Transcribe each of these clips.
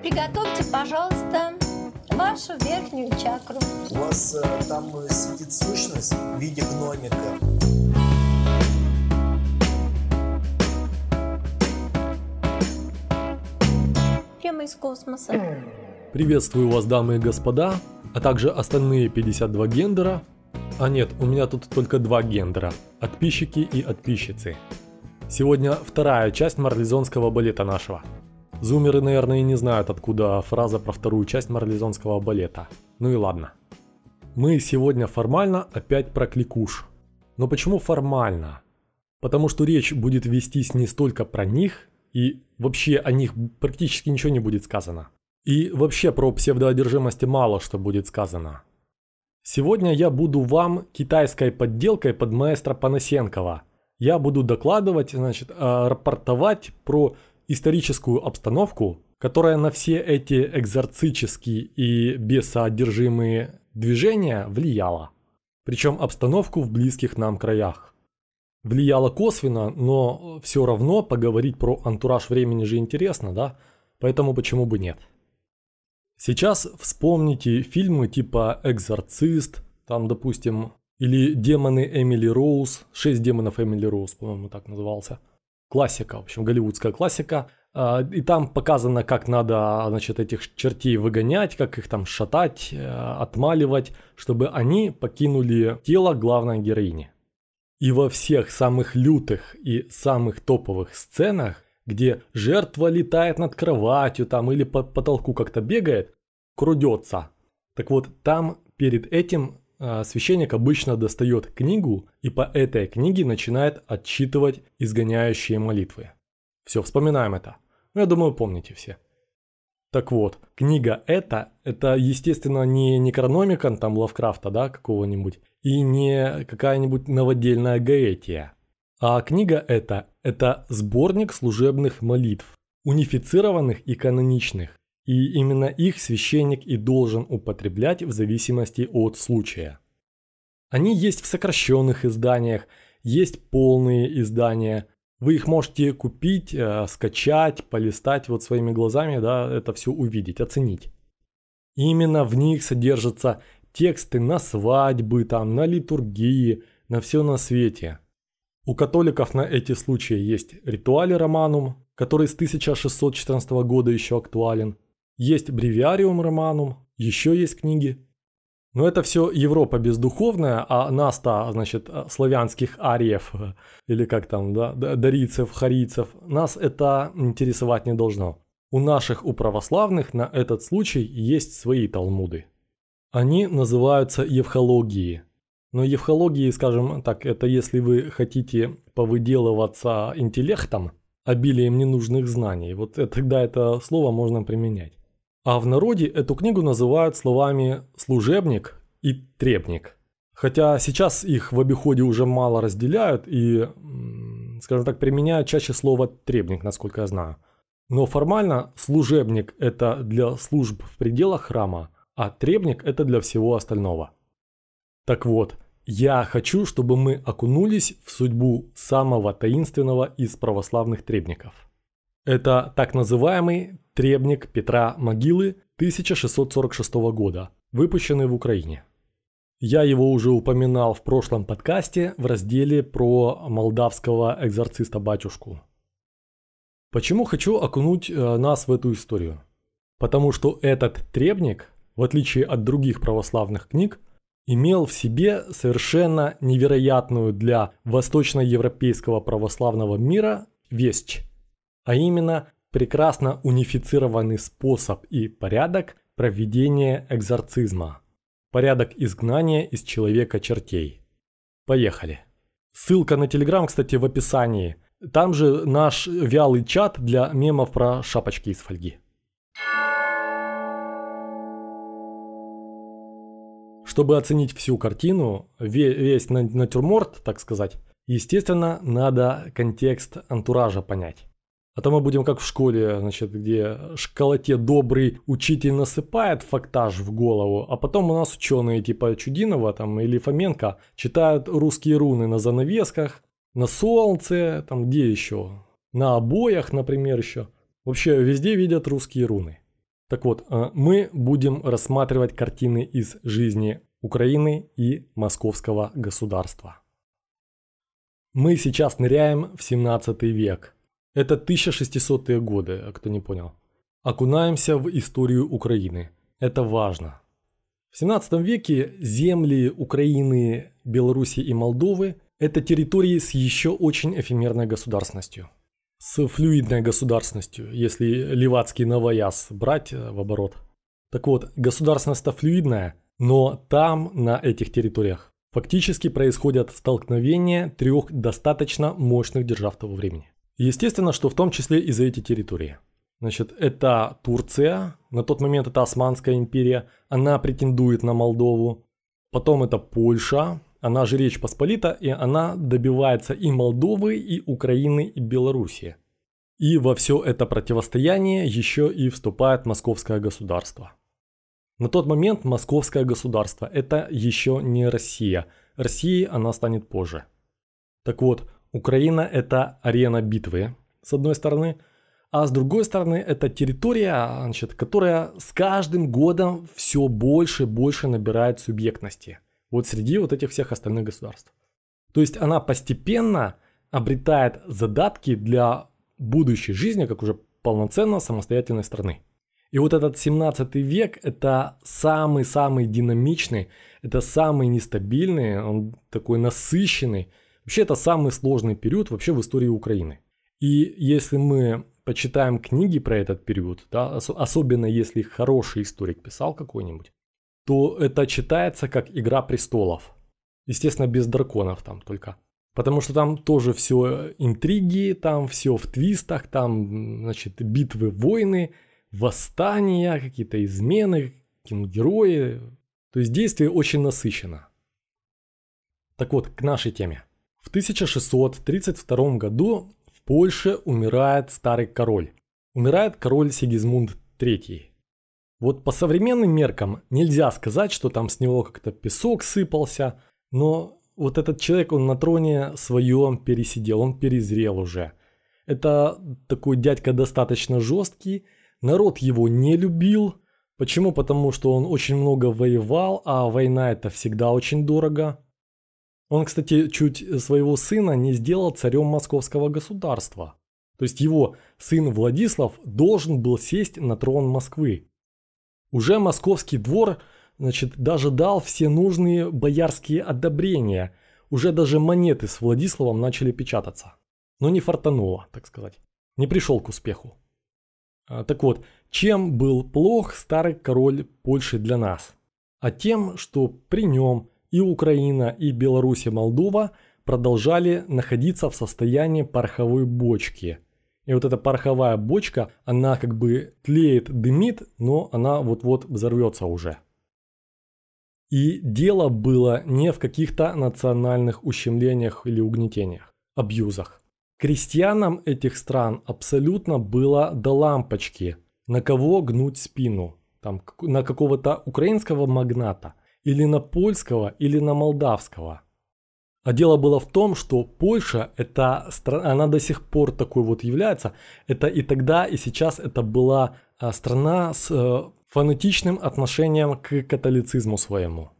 Приготовьте, пожалуйста, вашу верхнюю чакру. У вас э, там э, сидит сущность в виде гномика. Прямо из космоса. Приветствую вас, дамы и господа, а также остальные 52 гендера. А нет, у меня тут только два гендера – подписчики и подписчицы. Сегодня вторая часть марлезонского балета нашего. Зумеры, наверное, и не знают, откуда фраза про вторую часть марлезонского балета. Ну и ладно. Мы сегодня формально опять про кликуш. Но почему формально? Потому что речь будет вестись не столько про них, и вообще о них практически ничего не будет сказано. И вообще про псевдоодержимости мало что будет сказано. Сегодня я буду вам китайской подделкой под маэстро Панасенкова. Я буду докладывать, значит, э, рапортовать про историческую обстановку, которая на все эти экзорцические и бесоодержимые движения влияла. Причем обстановку в близких нам краях. Влияла косвенно, но все равно поговорить про антураж времени же интересно, да? Поэтому почему бы нет? Сейчас вспомните фильмы типа «Экзорцист», там, допустим, или «Демоны Эмили Роуз», «Шесть демонов Эмили Роуз», по-моему, так назывался. Классика, в общем, голливудская классика. А, и там показано, как надо, значит, этих чертей выгонять, как их там шатать, э, отмаливать, чтобы они покинули тело главной героини. И во всех самых лютых и самых топовых сценах где жертва летает над кроватью там или по потолку как-то бегает, крудется. Так вот, там перед этим священник обычно достает книгу и по этой книге начинает отчитывать изгоняющие молитвы. Все, вспоминаем это. Ну, я думаю, помните все. Так вот, книга эта, это, естественно, не Некрономикон там Лавкрафта, да, какого-нибудь, и не какая-нибудь новодельная Гаэтия. А книга эта – это сборник служебных молитв, унифицированных и каноничных. И именно их священник и должен употреблять в зависимости от случая. Они есть в сокращенных изданиях, есть полные издания. Вы их можете купить, э, скачать, полистать вот своими глазами, да, это все увидеть, оценить. Именно в них содержатся тексты на свадьбы, там, на литургии, на все на свете – у католиков на эти случаи есть ритуали романум, который с 1614 года еще актуален. Есть бревиариум романум, еще есть книги. Но это все Европа бездуховная, а нас-то, значит, славянских ариев, или как там, да, дарийцев, харийцев, нас это интересовать не должно. У наших, у православных на этот случай есть свои талмуды. Они называются евхологии – но евхологии, скажем так, это если вы хотите повыделываться интеллектом, обилием ненужных знаний, вот тогда это слово можно применять. А в народе эту книгу называют словами «служебник» и «требник». Хотя сейчас их в обиходе уже мало разделяют и, скажем так, применяют чаще слово «требник», насколько я знаю. Но формально служебник – это для служб в пределах храма, а требник – это для всего остального – так вот, я хочу, чтобы мы окунулись в судьбу самого таинственного из православных требников. Это так называемый требник Петра Могилы 1646 года, выпущенный в Украине. Я его уже упоминал в прошлом подкасте в разделе про молдавского экзорциста-батюшку. Почему хочу окунуть э, нас в эту историю? Потому что этот требник, в отличие от других православных книг, имел в себе совершенно невероятную для восточноевропейского православного мира вещь, а именно прекрасно унифицированный способ и порядок проведения экзорцизма. Порядок изгнания из человека чертей. Поехали. Ссылка на Телеграм, кстати, в описании. Там же наш вялый чат для мемов про шапочки из фольги. Чтобы оценить всю картину, весь натюрморт, так сказать, естественно, надо контекст антуража понять. А то мы будем как в школе, значит, где школоте добрый учитель насыпает фактаж в голову, а потом у нас ученые типа Чудинова там, или Фоменко читают русские руны на занавесках, на солнце, там где еще, на обоях, например, еще. Вообще везде видят русские руны. Так вот, э, мы будем рассматривать картины из жизни Украины и московского государства. Мы сейчас ныряем в 17 век. Это 1600-е годы, кто не понял. Окунаемся в историю Украины. Это важно. В 17 веке земли Украины, Беларуси и Молдовы – это территории с еще очень эфемерной государственностью. С флюидной государственностью, если ливацкий новояз брать э, в оборот. Так вот, государственность флюидная, но там, на этих территориях, фактически происходят столкновения трех достаточно мощных держав того времени. Естественно, что в том числе и за эти территории – Значит, это Турция, на тот момент это Османская империя, она претендует на Молдову. Потом это Польша, она же Речь Посполита, и она добивается и Молдовы, и Украины, и Белоруссии. И во все это противостояние еще и вступает московское государство. На тот момент московское государство это еще не Россия. Россией она станет позже. Так вот, Украина это арена битвы, с одной стороны – а с другой стороны, это территория, значит, которая с каждым годом все больше и больше набирает субъектности. Вот среди вот этих всех остальных государств. То есть она постепенно обретает задатки для будущей жизни, как уже полноценно самостоятельной страны. И вот этот 17 век – это самый-самый динамичный, это самый нестабильный, он такой насыщенный. Вообще это самый сложный период вообще в истории Украины. И если мы почитаем книги про этот период, да, особенно если хороший историк писал какой-нибудь, то это читается как «Игра престолов». Естественно, без драконов там только. Потому что там тоже все интриги, там все в твистах, там, значит, битвы, войны, восстания, какие-то измены, герои. То есть действие очень насыщено. Так вот, к нашей теме. В 1632 году Польше умирает старый король. Умирает король Сигизмунд III. Вот по современным меркам нельзя сказать, что там с него как-то песок сыпался, но вот этот человек, он на троне своем пересидел, он перезрел уже. Это такой дядька достаточно жесткий, народ его не любил. Почему? Потому что он очень много воевал, а война это всегда очень дорого. Он, кстати, чуть своего сына не сделал царем московского государства. То есть его сын Владислав должен был сесть на трон Москвы. Уже московский двор значит, даже дал все нужные боярские одобрения. Уже даже монеты с Владиславом начали печататься. Но не фартануло, так сказать. Не пришел к успеху. А, так вот, чем был плох старый король Польши для нас? А тем, что при нем и Украина, и Беларусь, и Молдова продолжали находиться в состоянии пороховой бочки. И вот эта пороховая бочка, она как бы тлеет, дымит, но она вот-вот взорвется уже. И дело было не в каких-то национальных ущемлениях или угнетениях, абьюзах. Крестьянам этих стран абсолютно было до лампочки, на кого гнуть спину. Там, на какого-то украинского магната – или на польского, или на молдавского. А дело было в том, что Польша, это страна, она до сих пор такой вот является. Это и тогда, и сейчас это была а, страна с э, фанатичным отношением к католицизму своему.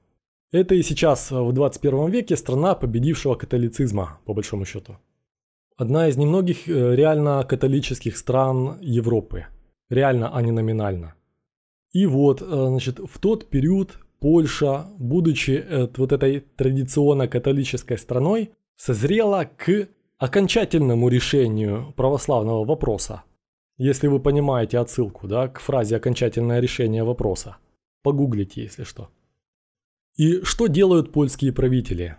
Это и сейчас в 21 веке страна победившего католицизма, по большому счету. Одна из немногих э, реально католических стран Европы. Реально, а не номинально. И вот, э, значит, в тот период Польша, будучи э, вот этой традиционно католической страной, созрела к окончательному решению православного вопроса. Если вы понимаете отсылку да, к фразе «окончательное решение вопроса». Погуглите, если что. И что делают польские правители?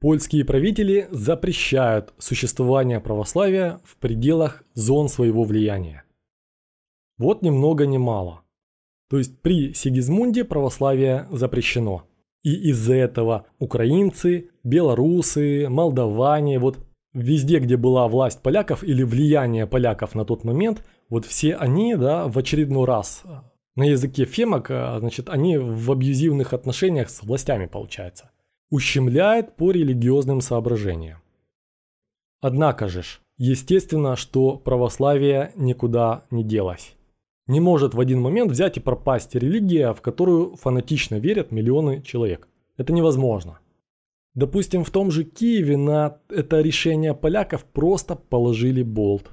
Польские правители запрещают существование православия в пределах зон своего влияния. Вот ни много ни мало. То есть при Сигизмунде православие запрещено. И из-за этого украинцы, белорусы, молдаване, вот везде, где была власть поляков или влияние поляков на тот момент, вот все они, да, в очередной раз на языке фемок, а, значит, они в абьюзивных отношениях с властями, получается. Ущемляет по религиозным соображениям. Однако же, естественно, что православие никуда не делось. Не может в один момент взять и пропасть религия, в которую фанатично верят миллионы человек. Это невозможно. Допустим, в том же Киеве на это решение поляков просто положили болт.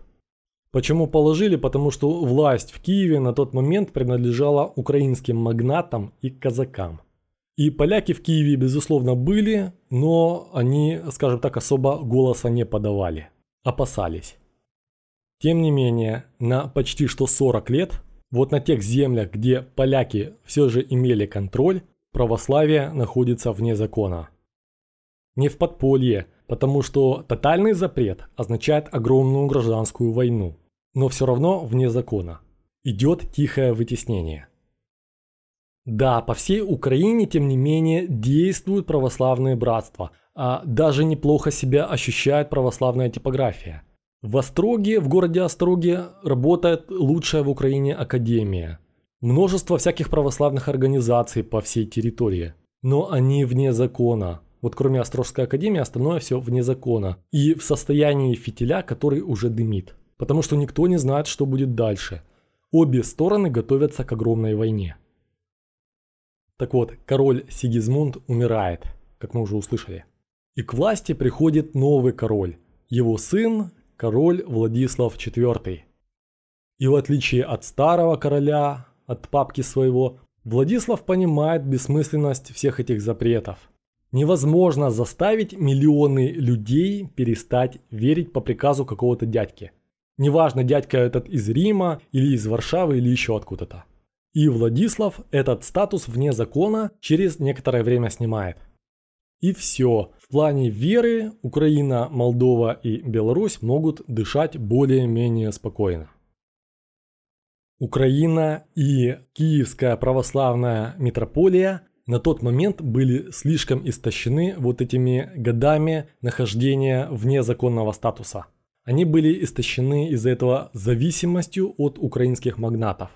Почему положили? Потому что власть в Киеве на тот момент принадлежала украинским магнатам и казакам. И поляки в Киеве, безусловно, были, но они, скажем так, особо голоса не подавали, опасались. Тем не менее, на почти что 40 лет, вот на тех землях, где поляки все же имели контроль, православие находится вне закона. Не в подполье, потому что тотальный запрет означает огромную гражданскую войну, но все равно вне закона. Идет тихое вытеснение. Да, по всей Украине, тем не менее, действуют православные братства, а даже неплохо себя ощущает православная типография. В Остроге, в городе Остроге, работает лучшая в Украине академия. Множество всяких православных организаций по всей территории. Но они вне закона. Вот кроме Острожской академии, остальное все вне закона. И в состоянии фитиля, который уже дымит. Потому что никто не знает, что будет дальше. Обе стороны готовятся к огромной войне. Так вот, король Сигизмунд умирает, как мы уже услышали. И к власти приходит новый король, его сын, король Владислав IV. И в отличие от старого короля, от папки своего, Владислав понимает бессмысленность всех этих запретов. Невозможно заставить миллионы людей перестать верить по приказу какого-то дядьки. Неважно, дядька этот из Рима, или из Варшавы, или еще откуда-то. И Владислав этот статус вне закона через некоторое время снимает. И все. В плане веры Украина, Молдова и Беларусь могут дышать более-менее спокойно. Украина и Киевская православная митрополия на тот момент были слишком истощены вот этими годами нахождения вне законного статуса. Они были истощены из-за этого зависимостью от украинских магнатов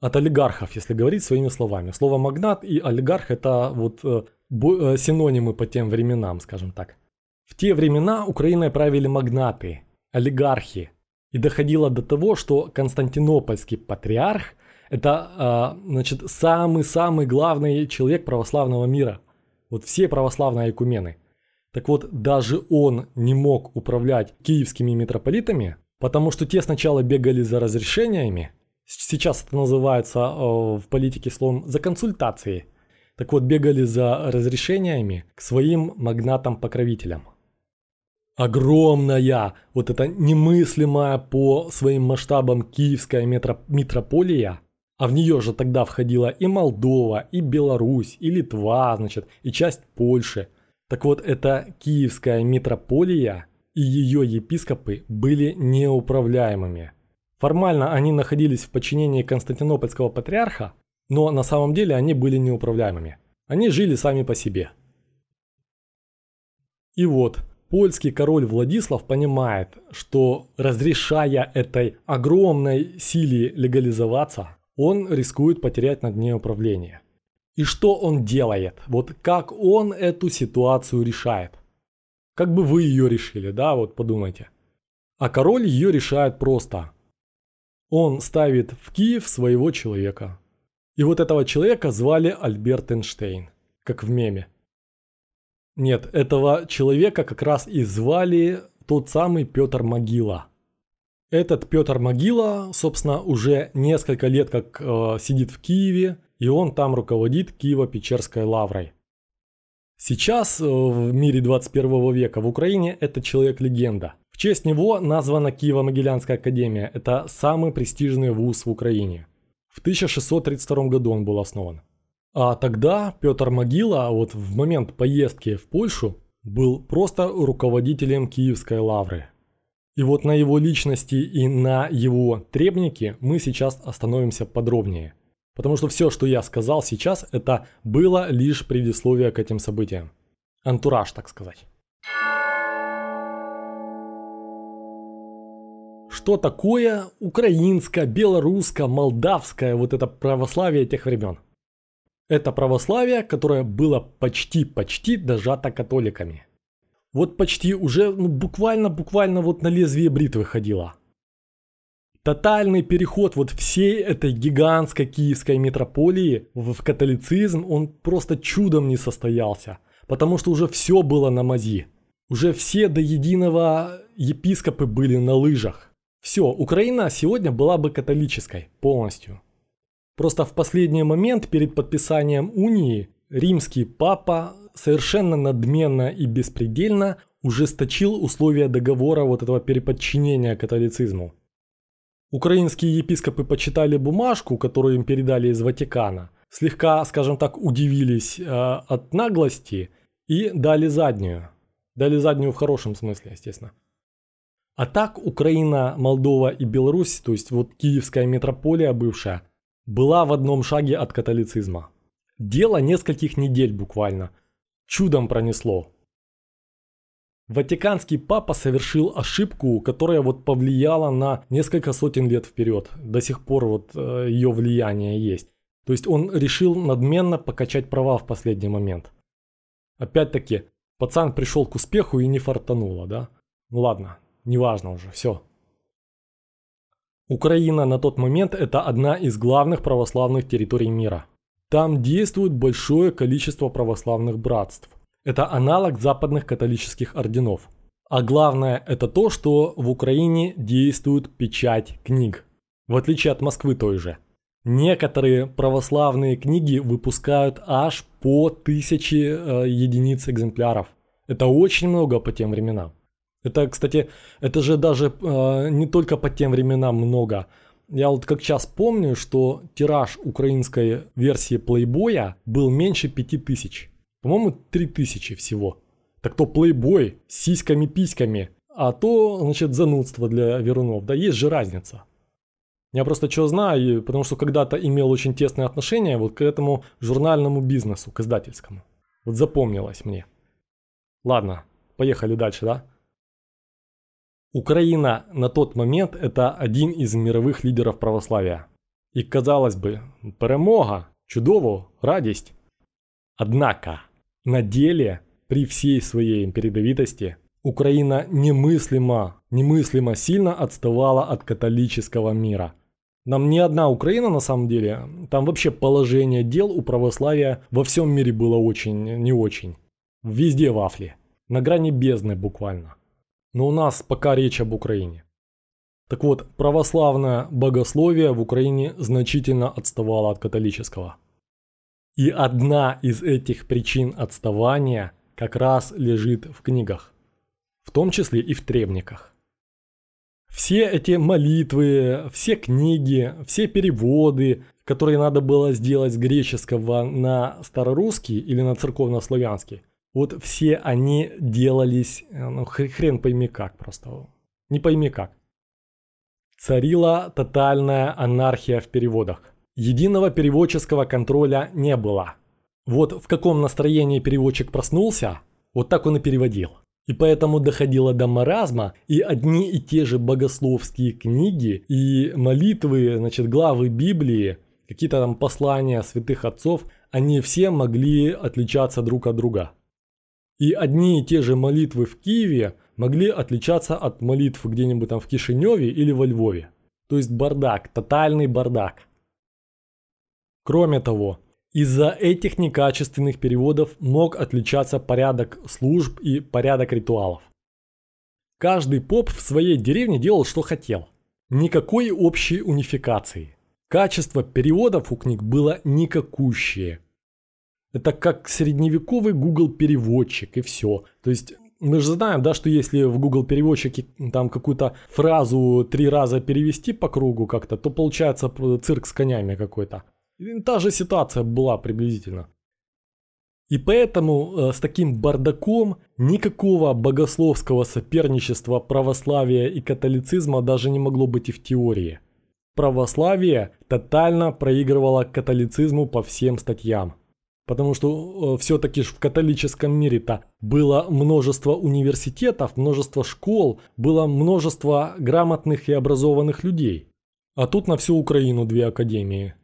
от олигархов, если говорить своими словами. Слово магнат и олигарх это вот э, синонимы по тем временам, скажем так. В те времена Украиной правили магнаты, олигархи. И доходило до того, что Константинопольский патриарх это э, значит самый-самый главный человек православного мира. Вот все православные экумены. Так вот, даже он не мог управлять киевскими митрополитами, потому что те сначала бегали за разрешениями, Сейчас это называется э, в политике словом «за консультацией». Так вот, бегали за разрешениями к своим магнатам-покровителям. Огромная, вот эта немыслимая по своим масштабам киевская метро, митрополия, а в нее же тогда входила и Молдова, и Беларусь, и Литва, значит, и часть Польши. Так вот, эта киевская митрополия и ее епископы были неуправляемыми – Формально они находились в подчинении Константинопольского патриарха, но на самом деле они были неуправляемыми. Они жили сами по себе. И вот, польский король Владислав понимает, что разрешая этой огромной силе легализоваться, он рискует потерять над ней управление. И что он делает? Вот как он эту ситуацию решает? Как бы вы ее решили, да, вот подумайте. А король ее решает просто. Он ставит в Киев своего человека. И вот этого человека звали Альберт Эйнштейн, как в меме. Нет, этого человека как раз и звали тот самый Петр Могила. Этот Петр Могила, собственно, уже несколько лет как э, сидит в Киеве, и он там руководит Киево-Печерской лаврой. Сейчас э, в мире 21 века в Украине это человек-легенда честь него названа Киево-Могилянская академия. Это самый престижный вуз в Украине. В 1632 году он был основан. А тогда Петр Могила, вот в момент поездки в Польшу, был просто руководителем Киевской лавры. И вот на его личности и на его требнике мы сейчас остановимся подробнее. Потому что все, что я сказал сейчас, это было лишь предисловие к этим событиям. Антураж, так сказать. Что такое украинское, белорусское, молдавское вот это православие тех времен. Это православие, которое было почти-почти дожато католиками. Вот почти уже ну, буквально-буквально вот на лезвие бритвы ходило. Тотальный переход вот всей этой гигантской киевской метрополии в католицизм, он просто чудом не состоялся. Потому что уже все было на мази. Уже все до единого епископы были на лыжах. Все, Украина сегодня была бы католической полностью. Просто в последний момент перед подписанием унии римский папа совершенно надменно и беспредельно ужесточил условия договора вот этого переподчинения католицизму. Украинские епископы почитали бумажку, которую им передали из Ватикана, слегка, скажем так, удивились э, от наглости и дали заднюю. Дали заднюю в хорошем смысле, естественно. А так Украина, Молдова и Беларусь, то есть вот киевская метрополия бывшая, была в одном шаге от католицизма. Дело нескольких недель буквально. Чудом пронесло. Ватиканский папа совершил ошибку, которая вот повлияла на несколько сотен лет вперед. До сих пор вот э, ее влияние есть. То есть он решил надменно покачать права в последний момент. Опять-таки, пацан пришел к успеху и не фартануло, да? Ну ладно, неважно уже, все. Украина на тот момент это одна из главных православных территорий мира. Там действует большое количество православных братств. Это аналог западных католических орденов. А главное это то, что в Украине действует печать книг. В отличие от Москвы той же. Некоторые православные книги выпускают аж по тысяче э, единиц экземпляров. Это очень много по тем временам. Это, кстати, это же даже э, не только по тем временам много. Я вот как сейчас помню, что тираж украинской версии плейбоя был меньше 5000. По-моему, 3000 всего. Так то плейбой с сиськами-письками, а то, значит, занудство для верунов. Да есть же разница. Я просто что знаю, потому что когда-то имел очень тесное отношение вот к этому журнальному бизнесу, к издательскому. Вот запомнилось мне. Ладно, поехали дальше, да? Украина на тот момент это один из мировых лидеров православия. І казалось би, перемога, чудово, радість. Однако, на деле, при всей своей передовитости, Украина немыслимо, немыслимо сильно отставала от католического мира. Нам не одна Украина на самом деле, там вообще положение дел у православия во всем мире было очень, не очень. Везде вафли, на грани бездны буквально. Но у нас пока речь об Украине. Так вот, православное богословие в Украине значительно отставало от католического. И одна из этих причин отставания как раз лежит в книгах, в том числе и в требниках. Все эти молитвы, все книги, все переводы, которые надо было сделать с греческого на старорусский или на церковнославянский, вот все они делались, э, ну хрен пойми как просто, не пойми как. Царила тотальная анархия в переводах. Единого переводческого контроля не было. Вот в каком настроении переводчик проснулся, вот так он и переводил. И поэтому доходило до маразма, и одни и те же богословские книги и молитвы, значит, главы Библии, какие-то там послания святых отцов, они все могли отличаться друг от друга. И одни и те же молитвы в Киеве могли отличаться от молитв где-нибудь там в Кишиневе или во Львове. То есть бардак, тотальный бардак. Кроме того, из-за этих некачественных переводов мог отличаться порядок служб и порядок ритуалов. Каждый поп в своей деревне делал, что хотел. Никакой общей унификации. Качество переводов у книг было никакущее. Это как средневековый Google переводчик и все. То есть мы же знаем, да, что если в Google переводчике там какую-то фразу три раза перевести по кругу как-то, то получается цирк с конями какой-то. Та же ситуация была приблизительно. И поэтому э, с таким бардаком никакого богословского соперничества православия и католицизма даже не могло быть и в теории. Православие тотально проигрывало католицизму по всем статьям. Потому что э, все-таки в католическом мире-то было множество университетов, множество школ, было множество грамотных и образованных людей. А тут на всю Украину две академии.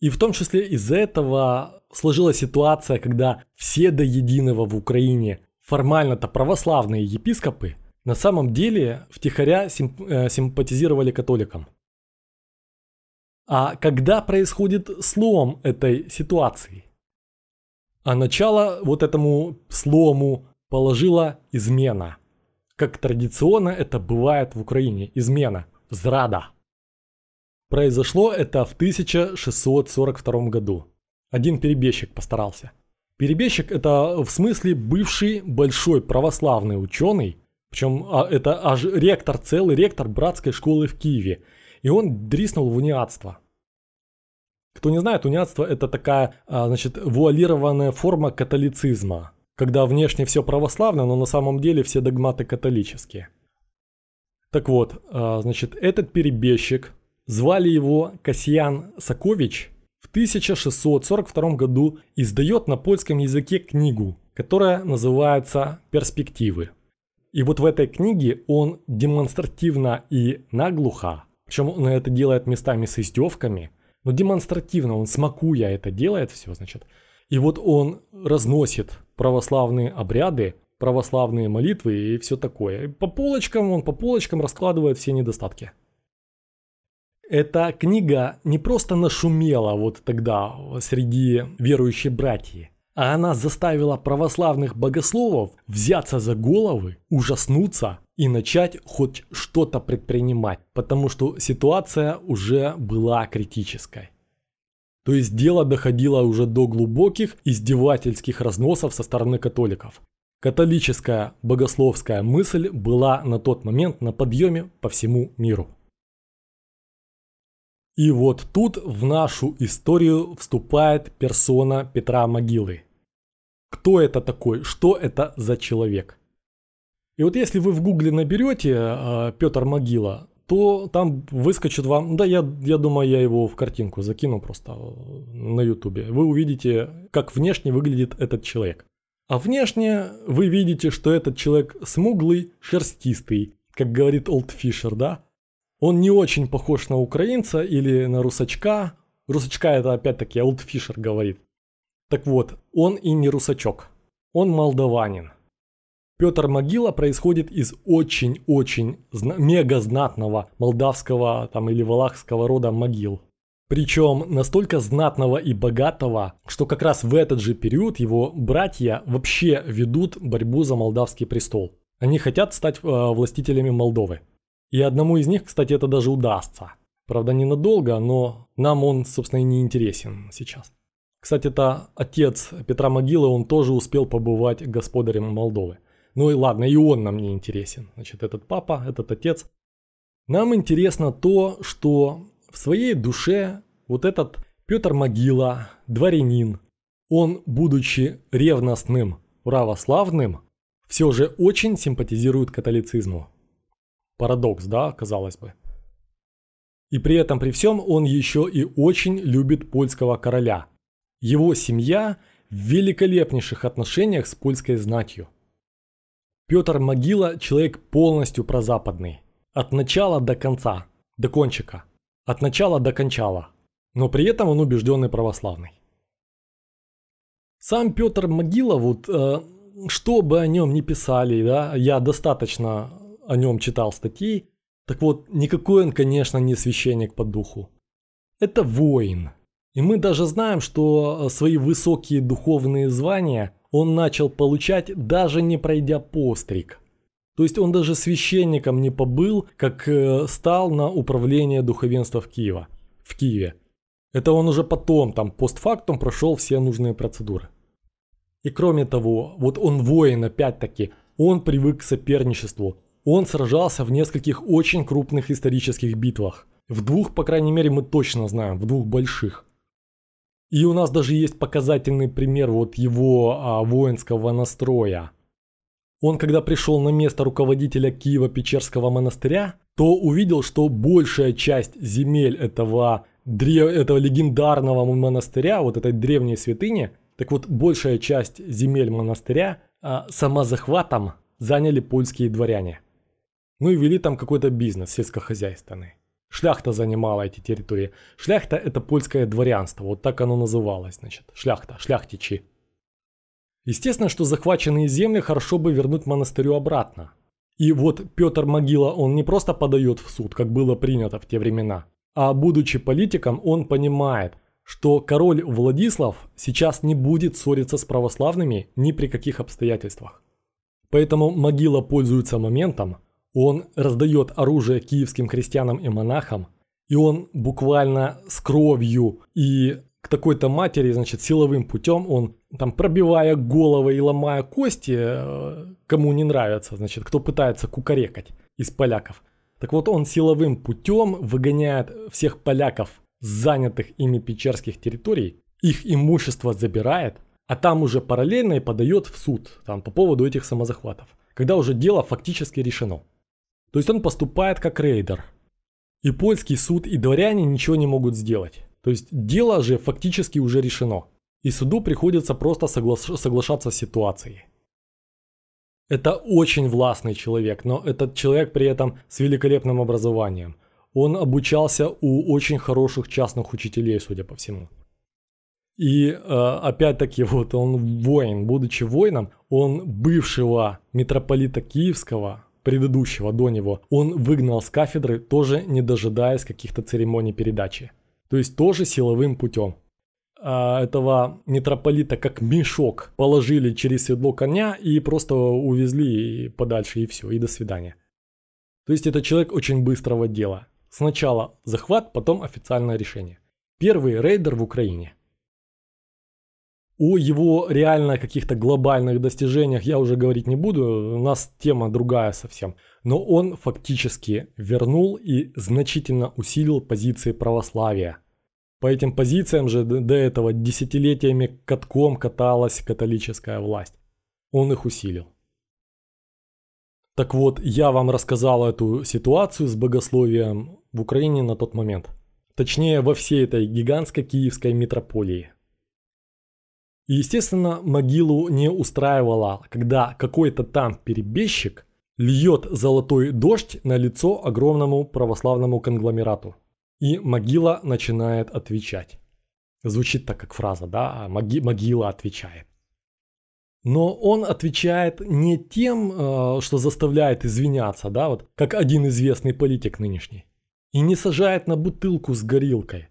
И в том числе из-за этого сложилась ситуация, когда все до единого в Украине формально-то православные епископы на самом деле втихаря симп э, симпатизировали католикам. А когда происходит слом этой ситуации? А начало вот этому слому положила измена. Как традиционно это бывает в Украине. Измена. Зрада. Произошло это в 1642 году. Один перебежчик постарался. Перебежчик это в смысле бывший большой православный ученый, причем а, это аж ректор, целый ректор братской школы в Киеве. И он дриснул в униатство. Кто не знает, униатство это такая, а, значит, вуалированная форма католицизма. Когда внешне все православно, но на самом деле все догматы католические. Так вот, а, значит, этот перебежчик, звали его Касьян Сакович, в 1642 году издает на польском языке книгу, которая называется «Перспективы». И вот в этой книге он демонстративно и наглухо, причем он это делает местами с издевками, но демонстративно, он смакуя это делает все, значит. И вот он разносит православные обряды, православные молитвы и все такое. По полочкам он по полочкам раскладывает все недостатки. Эта книга не просто нашумела вот тогда среди верующих братьев, а она заставила православных богословов взяться за головы, ужаснуться и начать хоть что-то предпринимать, потому что ситуация уже была критической. То есть дело доходило уже до глубоких издевательских разносов со стороны католиков. Католическая богословская мысль была на тот момент на подъеме по всему миру. И вот тут в нашу историю вступает персона Петра Могилы. Кто это такой? Что это за человек? И вот если вы в гугле наберете э, Петр Могила, то там выскочит вам, да я, я думаю, я его в картинку закину просто э, на ютубе. Вы увидите, как внешне выглядит этот человек. А внешне вы видите, что этот человек смуглый, шерстистый, как говорит Олд Фишер, да? Он не очень похож на украинца или на русачка. Русачка это опять-таки Олдфишер говорит. Так вот, он и не русачок. Он молдаванин. Петр Могила происходит из очень-очень мега знатного молдавского там, или валахского рода могил. Причем настолько знатного и богатого, что как раз в этот же период его братья вообще ведут борьбу за молдавский престол. Они хотят стать э, властителями Молдовы. И одному из них, кстати, это даже удастся. Правда, ненадолго, но нам он, собственно, и не интересен сейчас. Кстати, это отец Петра Могилы, он тоже успел побывать господарем Молдовы. Ну и ладно, и он нам не интересен. Значит, этот папа, этот отец. Нам интересно то, что в своей душе вот этот Петр Могила, дворянин, он, будучи ревностным православным, все же очень симпатизирует католицизму. Парадокс, да, казалось бы. И при этом при всем он еще и очень любит польского короля. Его семья в великолепнейших отношениях с польской знатью. Петр Могила человек полностью прозападный. От начала до конца, до кончика. От начала до кончала. Но при этом он убежденный православный. Сам Петр Могила, вот, э, что бы о нем ни писали, да, я достаточно о нем читал статьи. Так вот, никакой он, конечно, не священник по духу. Это воин. И мы даже знаем, что э, свои высокие духовные звания он начал получать, даже не пройдя постриг. То есть он даже священником не побыл, как э, стал на управление духовенства в, Киева, в Киеве. Это он уже потом, там, постфактум прошел все нужные процедуры. И кроме того, вот он воин опять-таки, он привык к соперничеству, он сражался в нескольких очень крупных исторических битвах. В двух, по крайней мере, мы точно знаем, в двух больших. И у нас даже есть показательный пример вот его а, воинского настроя. Он, когда пришел на место руководителя Киева-Печерского монастыря, то увидел, что большая часть земель этого, древ... этого легендарного монастыря, вот этой древней святыни, так вот большая часть земель монастыря а, самозахватом заняли польские дворяне. Ну и вели там какой-то бизнес сельскохозяйственный. Шляхта занимала эти территории. Шляхта это польское дворянство, вот так оно называлось, значит. Шляхта, шляхтичи. Естественно, что захваченные земли хорошо бы вернуть монастырю обратно. И вот Петр Могила, он не просто подает в суд, как было принято в те времена, а будучи политиком, он понимает, что король Владислав сейчас не будет ссориться с православными ни при каких обстоятельствах. Поэтому Могила пользуется моментом, он раздает оружие киевским христианам и монахам, и он буквально с кровью и к такой-то матери, значит, силовым путем, он там пробивая головы и ломая кости, э, кому не нравится, значит, кто пытается кукарекать из поляков. Так вот, он силовым путем выгоняет всех поляков с занятых ими печерских территорий, их имущество забирает, а там уже параллельно и подает в суд там, по поводу этих самозахватов, когда уже дело фактически решено. То есть он поступает как рейдер. И польский суд и дворяне ничего не могут сделать. То есть дело же фактически уже решено. И суду приходится просто согла- соглашаться с ситуацией. Это очень властный человек, но этот человек при этом с великолепным образованием. Он обучался у очень хороших частных учителей, судя по всему. И э, опять-таки вот он воин, будучи воином, он бывшего митрополита Киевского, предыдущего до него, он выгнал с кафедры, тоже не дожидаясь каких-то церемоний передачи. То есть тоже силовым путем. А этого митрополита как мешок положили через седло коня и просто увезли подальше и все, и до свидания. То есть это человек очень быстрого дела. Сначала захват, потом официальное решение. Первый рейдер в Украине. О его реально каких-то глобальных достижениях я уже говорить не буду, у нас тема другая совсем. Но он фактически вернул и значительно усилил позиции православия. По этим позициям же до этого десятилетиями катком каталась католическая власть. Он их усилил. Так вот, я вам рассказал эту ситуацию с богословием в Украине на тот момент. Точнее, во всей этой гигантской киевской метрополии. И, естественно, могилу не устраивало, когда какой-то там перебежчик льет золотой дождь на лицо огромному православному конгломерату. И могила начинает отвечать. Звучит так, как фраза, да? Моги могила отвечает. Но он отвечает не тем, э, что заставляет извиняться, да, вот как один известный политик нынешний. И не сажает на бутылку с горилкой.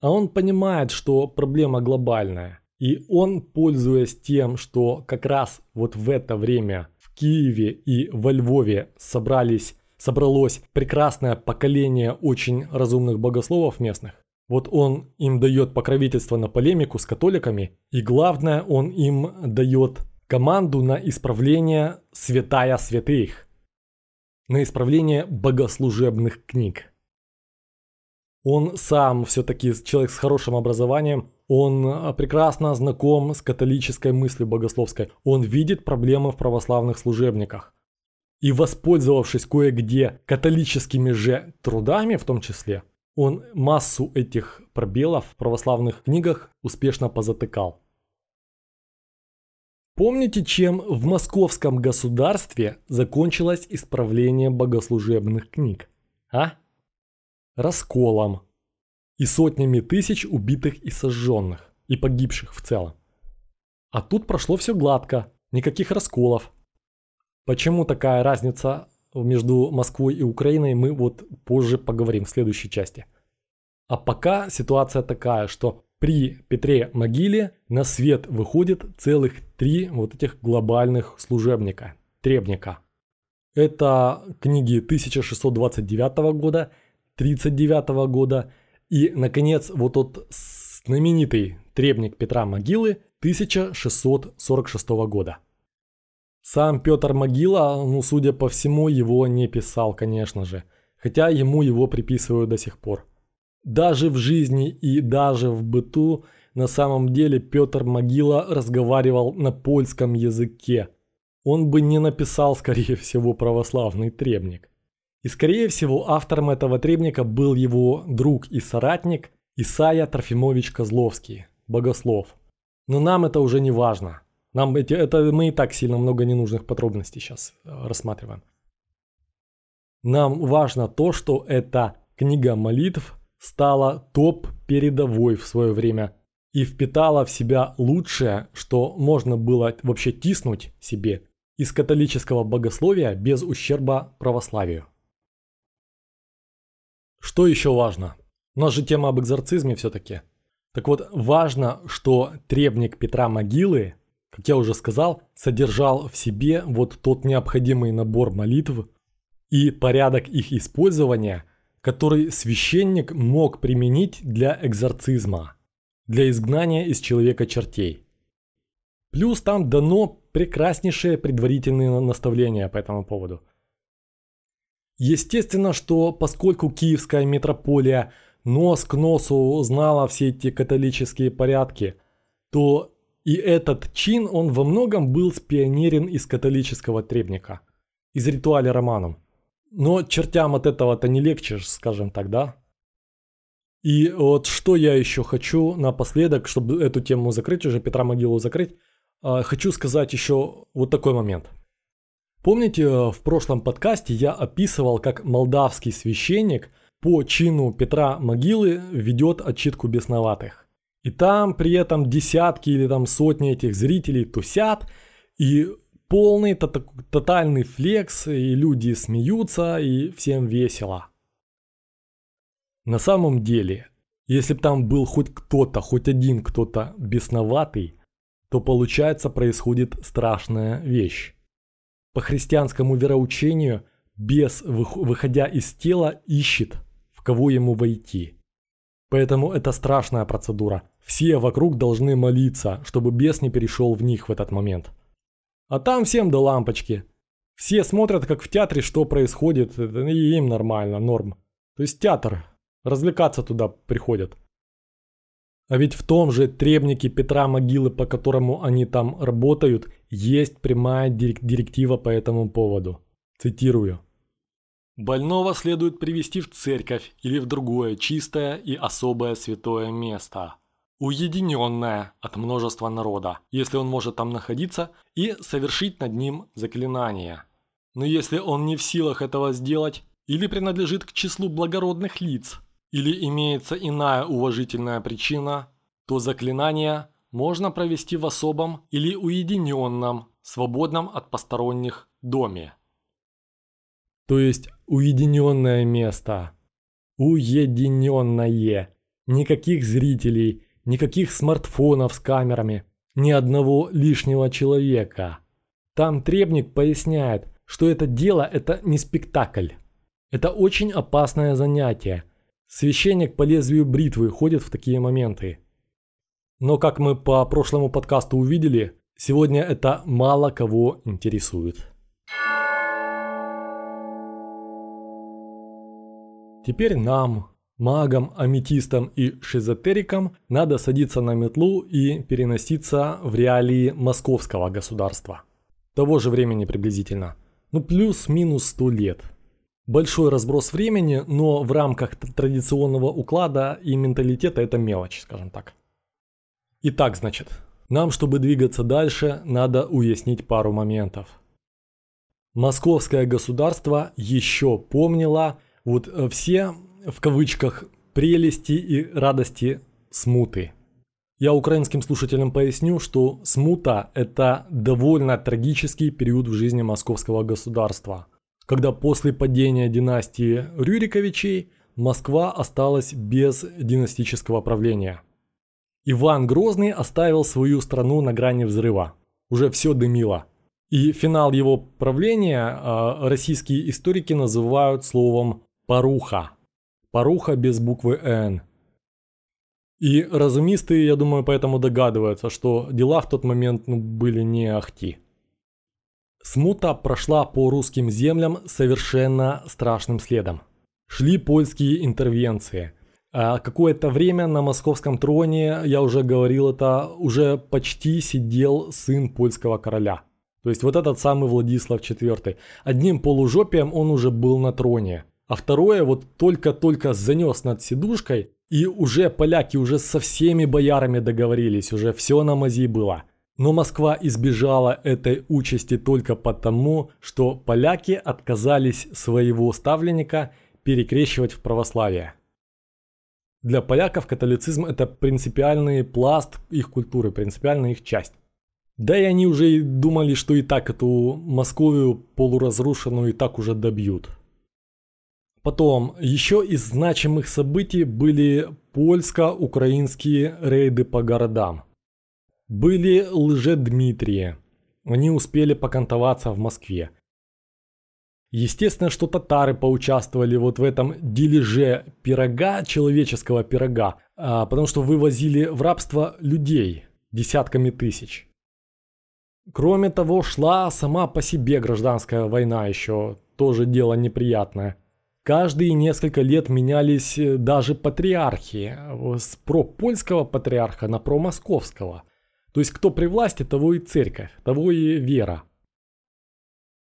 А он понимает, что проблема глобальная – и он, пользуясь тем, что как раз вот в это время в Киеве и во Львове собрались, собралось прекрасное поколение очень разумных богословов местных, вот он им дает покровительство на полемику с католиками, и главное, он им дает команду на исправление святая святых, на исправление богослужебных книг. Он сам все-таки человек с хорошим образованием, он а, прекрасно знаком с католической мыслью богословской, он видит проблемы в православных служебниках. И воспользовавшись кое-где католическими же трудами в том числе, он массу этих пробелов в православных книгах успешно позатыкал. Помните, чем в московском государстве закончилось исправление богослужебных книг? А? расколом и сотнями тысяч убитых и сожженных, и погибших в целом. А тут прошло все гладко, никаких расколов. Почему такая разница между Москвой и Украиной, мы вот позже поговорим в следующей части. А пока ситуация такая, что при Петре Могиле на свет выходит целых три вот этих глобальных служебника, требника. Это книги 1629 года 1939 года и, наконец, вот тот знаменитый требник Петра Могилы 1646 года. Сам Петр Могила, ну, судя по всему, его не писал, конечно же, хотя ему его приписывают до сих пор. Даже в жизни и даже в быту на самом деле Петр Могила разговаривал на польском языке. Он бы не написал, скорее всего, православный требник. И скорее всего автором этого требника был его друг и соратник Исайя Трофимович Козловский, богослов. Но нам это уже не важно. Нам эти, это мы и так сильно много ненужных подробностей сейчас э, рассматриваем. Нам важно то, что эта книга молитв стала топ передовой в свое время и впитала в себя лучшее, что можно было вообще тиснуть себе из католического богословия без ущерба православию. Что еще важно? У нас же тема об экзорцизме все-таки. Так вот, важно, что требник Петра Могилы, как я уже сказал, содержал в себе вот тот необходимый набор молитв и порядок их использования, который священник мог применить для экзорцизма, для изгнания из человека чертей. Плюс там дано прекраснейшее предварительное наставление по этому поводу. Естественно, что поскольку киевская метрополия нос к носу знала все эти католические порядки, то и этот чин, он во многом был спионерен из католического требника, из ритуаля романом. Но чертям от этого-то не легче, скажем так, да? И вот что я еще хочу напоследок, чтобы эту тему закрыть, уже Петра Могилу закрыть, а, хочу сказать еще вот такой момент. Помните, э, в прошлом подкасте я описывал, как молдавский священник по чину Петра Могилы ведет отчитку бесноватых. И там при этом десятки или там сотни этих зрителей тусят, и полный тотальный флекс, и люди смеются, и всем весело. На самом деле, если бы там был хоть кто-то, хоть один кто-то бесноватый, то получается происходит страшная вещь. По христианскому вероучению бес, выходя из тела, ищет, в кого ему войти. Поэтому это страшная процедура. Все вокруг должны молиться, чтобы бес не перешел в них в этот момент. А там всем до лампочки. Все смотрят, как в театре, что происходит, и им нормально, норм. То есть театр, развлекаться туда приходят. А ведь в том же требнике Петра Могилы, по которому они там работают, есть прямая директива по этому поводу. Цитирую. Больного следует привести в церковь или в другое чистое и особое святое место, уединенное от множества народа, если он может там находиться, и совершить над ним заклинание. Но если он не в силах этого сделать или принадлежит к числу благородных лиц, или имеется иная уважительная причина, то заклинание можно провести в особом или уединенном, свободном от посторонних доме. То есть уединенное место. Уединенное. Никаких зрителей, никаких смартфонов с камерами, ни одного лишнего человека. Там требник поясняет, что это дело это не спектакль. Это очень опасное занятие – Священник по лезвию бритвы ходит в такие моменты. Но как мы по прошлому подкасту увидели, сегодня это мало кого интересует. Теперь нам, магам, аметистам и шизотерикам, надо садиться на метлу и переноситься в реалии московского государства. Того же времени приблизительно. Ну плюс-минус 100 лет – большой разброс времени, но в рамках традиционного уклада и менталитета это мелочь, скажем так. Итак, значит, нам, чтобы двигаться дальше, надо уяснить пару моментов. Московское государство еще помнило вот э, все, в кавычках, прелести и радости смуты. Я украинским слушателям поясню, что смута – это довольно трагический период в жизни московского государства – когда после падения династии Рюриковичей Москва осталась без династического правления. Иван Грозный оставил свою страну на грани взрыва. Уже все дымило. И финал его правления э, российские историки называют словом «поруха». Поруха без буквы «Н». И разумисты, я думаю, поэтому догадываются, что дела в тот момент ну, были не ахти. Смута прошла по русским землям совершенно страшным следом. Шли польские интервенции. А какое-то время на московском троне, я уже говорил это, уже почти сидел сын польского короля. То есть вот этот самый Владислав IV. Одним полужопием он уже был на троне. А второе вот только-только занес над сидушкой, и уже поляки уже со всеми боярами договорились, уже все на мази было – но Москва избежала этой участи только потому, что поляки отказались своего ставленника перекрещивать в православие. Для поляков католицизм это принципиальный пласт их культуры, принципиальная их часть. Да и они уже и думали, что и так эту Московию полуразрушенную и так уже добьют. Потом, еще из значимых событий были польско-украинские рейды по городам. Были лже-Дмитрии. Они успели покантоваться в Москве. Естественно, что татары поучаствовали вот в этом дележе пирога, человеческого пирога, а, потому что вывозили в рабство людей десятками тысяч. Кроме того, шла сама по себе гражданская война еще, тоже дело неприятное. Каждые несколько лет менялись э, даже патриархи, с пропольского патриарха на промосковского. То есть кто при власти, того и церковь, того и вера.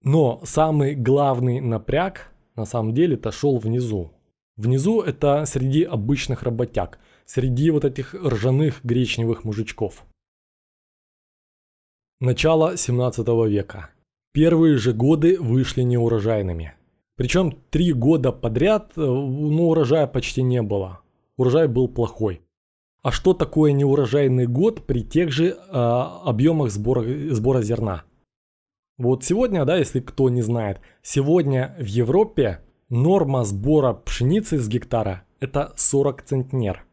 Но самый главный напряг на самом деле-то шел внизу. Внизу это среди обычных работяг, среди вот этих ржаных гречневых мужичков. Начало 17 века. Первые же годы вышли неурожайными. Причем три года подряд э, ну, урожая почти не было. Урожай был плохой. А что такое неурожайный год при тех же э, объемах сбора, сбора зерна? Вот сегодня, да, если кто не знает, сегодня в Европе норма сбора пшеницы с гектара это 40 центнер.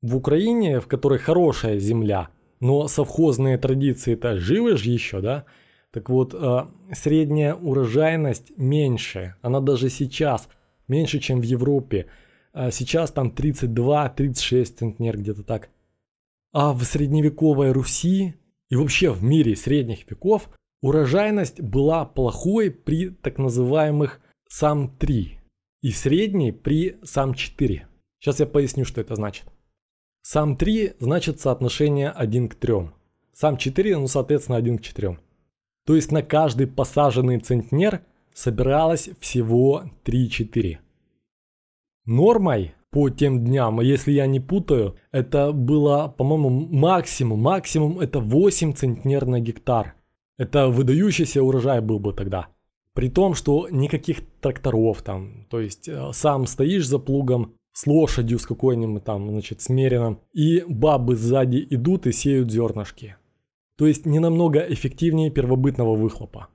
В Украине, в которой хорошая земля, но совхозные традиции-то живы же еще, да? Так вот, э, средняя урожайность меньше, она даже сейчас меньше, чем в Европе. Э, сейчас там 32-36 центнер где-то так. А в средневековой Руси и вообще в мире средних веков Урожайность была плохой при так называемых САМ-3 и средней при САМ-4. Сейчас я поясню, что это значит. САМ-3 значит соотношение 1 к 3. САМ-4, ну, соответственно, 1 к 4. То есть на каждый посаженный центнер собиралось всего 3-4. Нормой по тем дням, если я не путаю, это было, по-моему, максимум, максимум это 8 центнер на гектар. Это выдающийся урожай был бы тогда. При том, что никаких тракторов там, то есть э, сам стоишь за плугом с лошадью, с какой-нибудь там, значит, смеренным, и бабы сзади идут и сеют зернышки. То есть не намного эффективнее первобытного выхлопа.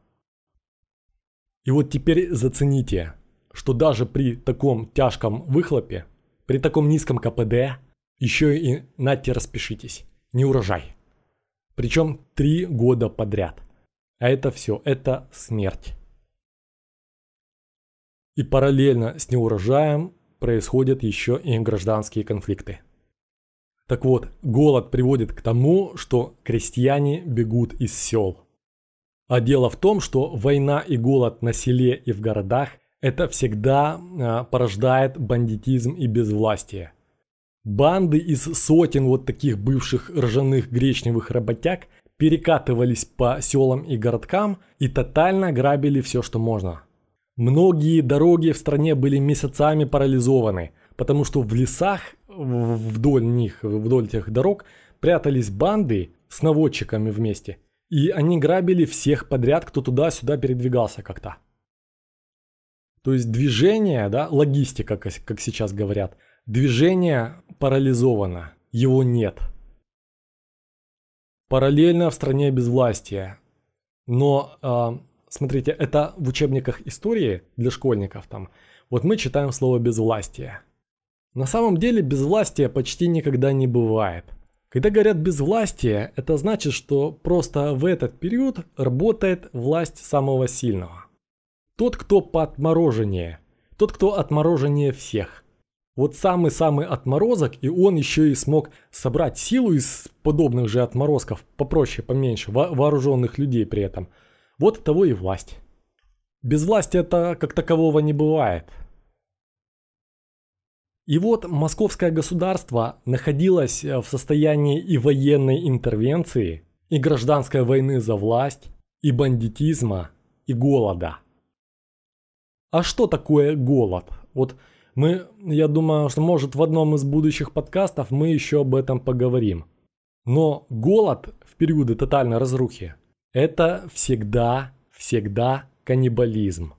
И вот теперь зацените, что даже при таком тяжком выхлопе, при таком низком КПД, еще и нате распишитесь, не урожай. Причем три года подряд – а это все, это смерть. И параллельно с неурожаем происходят еще и гражданские конфликты. Так вот, голод приводит к тому, что крестьяне бегут из сел. А дело в том, что война и голод на селе и в городах это всегда а, порождает бандитизм и безвластие. Банды из сотен вот таких бывших ржаных гречневых работяг перекатывались по селам и городкам и тотально грабили все, что можно. Многие дороги в стране были месяцами парализованы, потому что в лесах вдоль них, вдоль тех дорог прятались банды с наводчиками вместе. И они грабили всех подряд, кто туда-сюда передвигался как-то. То есть движение, да, логистика, как сейчас говорят, движение парализовано, его нет. Параллельно в стране безвластия. Но, э, смотрите, это в учебниках истории для школьников там. Вот мы читаем слово безвластие. На самом деле безвластия почти никогда не бывает. Когда говорят безвластие, это значит, что просто в этот период работает власть самого сильного. Тот, кто поотмороженнее. Тот, кто отмороженнее всех – вот самый-самый отморозок, и он еще и смог собрать силу из подобных же отморозков, попроще, поменьше, вооруженных людей при этом. Вот того и власть. Без власти это как такового не бывает. И вот московское государство находилось в состоянии и военной интервенции, и гражданской войны за власть, и бандитизма, и голода. А что такое голод? Вот мы, я думаю, что может в одном из будущих подкастов мы еще об этом поговорим. Но голод в периоды тотальной разрухи – это всегда, всегда каннибализм.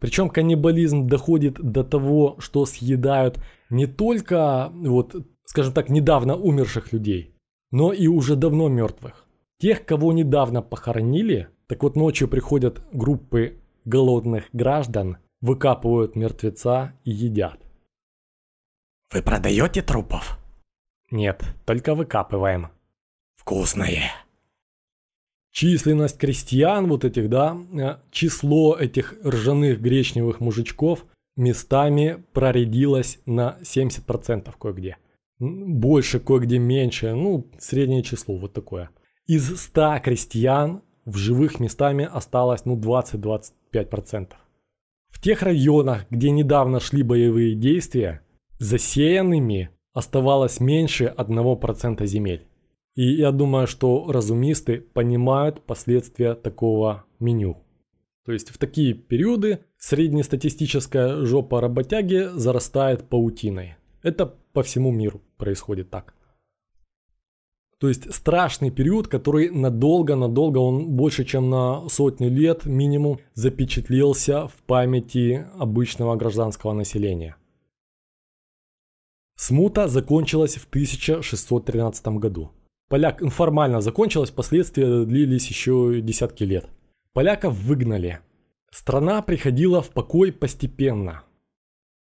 Причем каннибализм доходит до того, что съедают не только, вот, скажем так, недавно умерших людей, но и уже давно мертвых. Тех, кого недавно похоронили, так вот ночью приходят группы голодных граждан, выкапывают мертвеца и едят. Вы продаете трупов? Нет, только выкапываем. Вкусные. Численность крестьян вот этих, да, э, число этих ржаных гречневых мужичков местами проредилось на 70% кое-где. Больше, кое-где меньше, ну, среднее число вот такое. Из 100 крестьян в живых местами осталось, ну, 20-25%. В тех районах, где недавно шли боевые действия, засеянными оставалось меньше 1% земель. И я думаю, что разумисты понимают последствия такого меню. То есть в такие периоды среднестатистическая жопа работяги зарастает паутиной. Это по всему миру происходит так. То есть страшный период, который надолго-надолго, он больше чем на сотню лет минимум запечатлелся в памяти обычного гражданского населения. Смута закончилась в 1613 году. Поляк информально закончилась, последствия длились еще десятки лет. Поляков выгнали. Страна приходила в покой постепенно.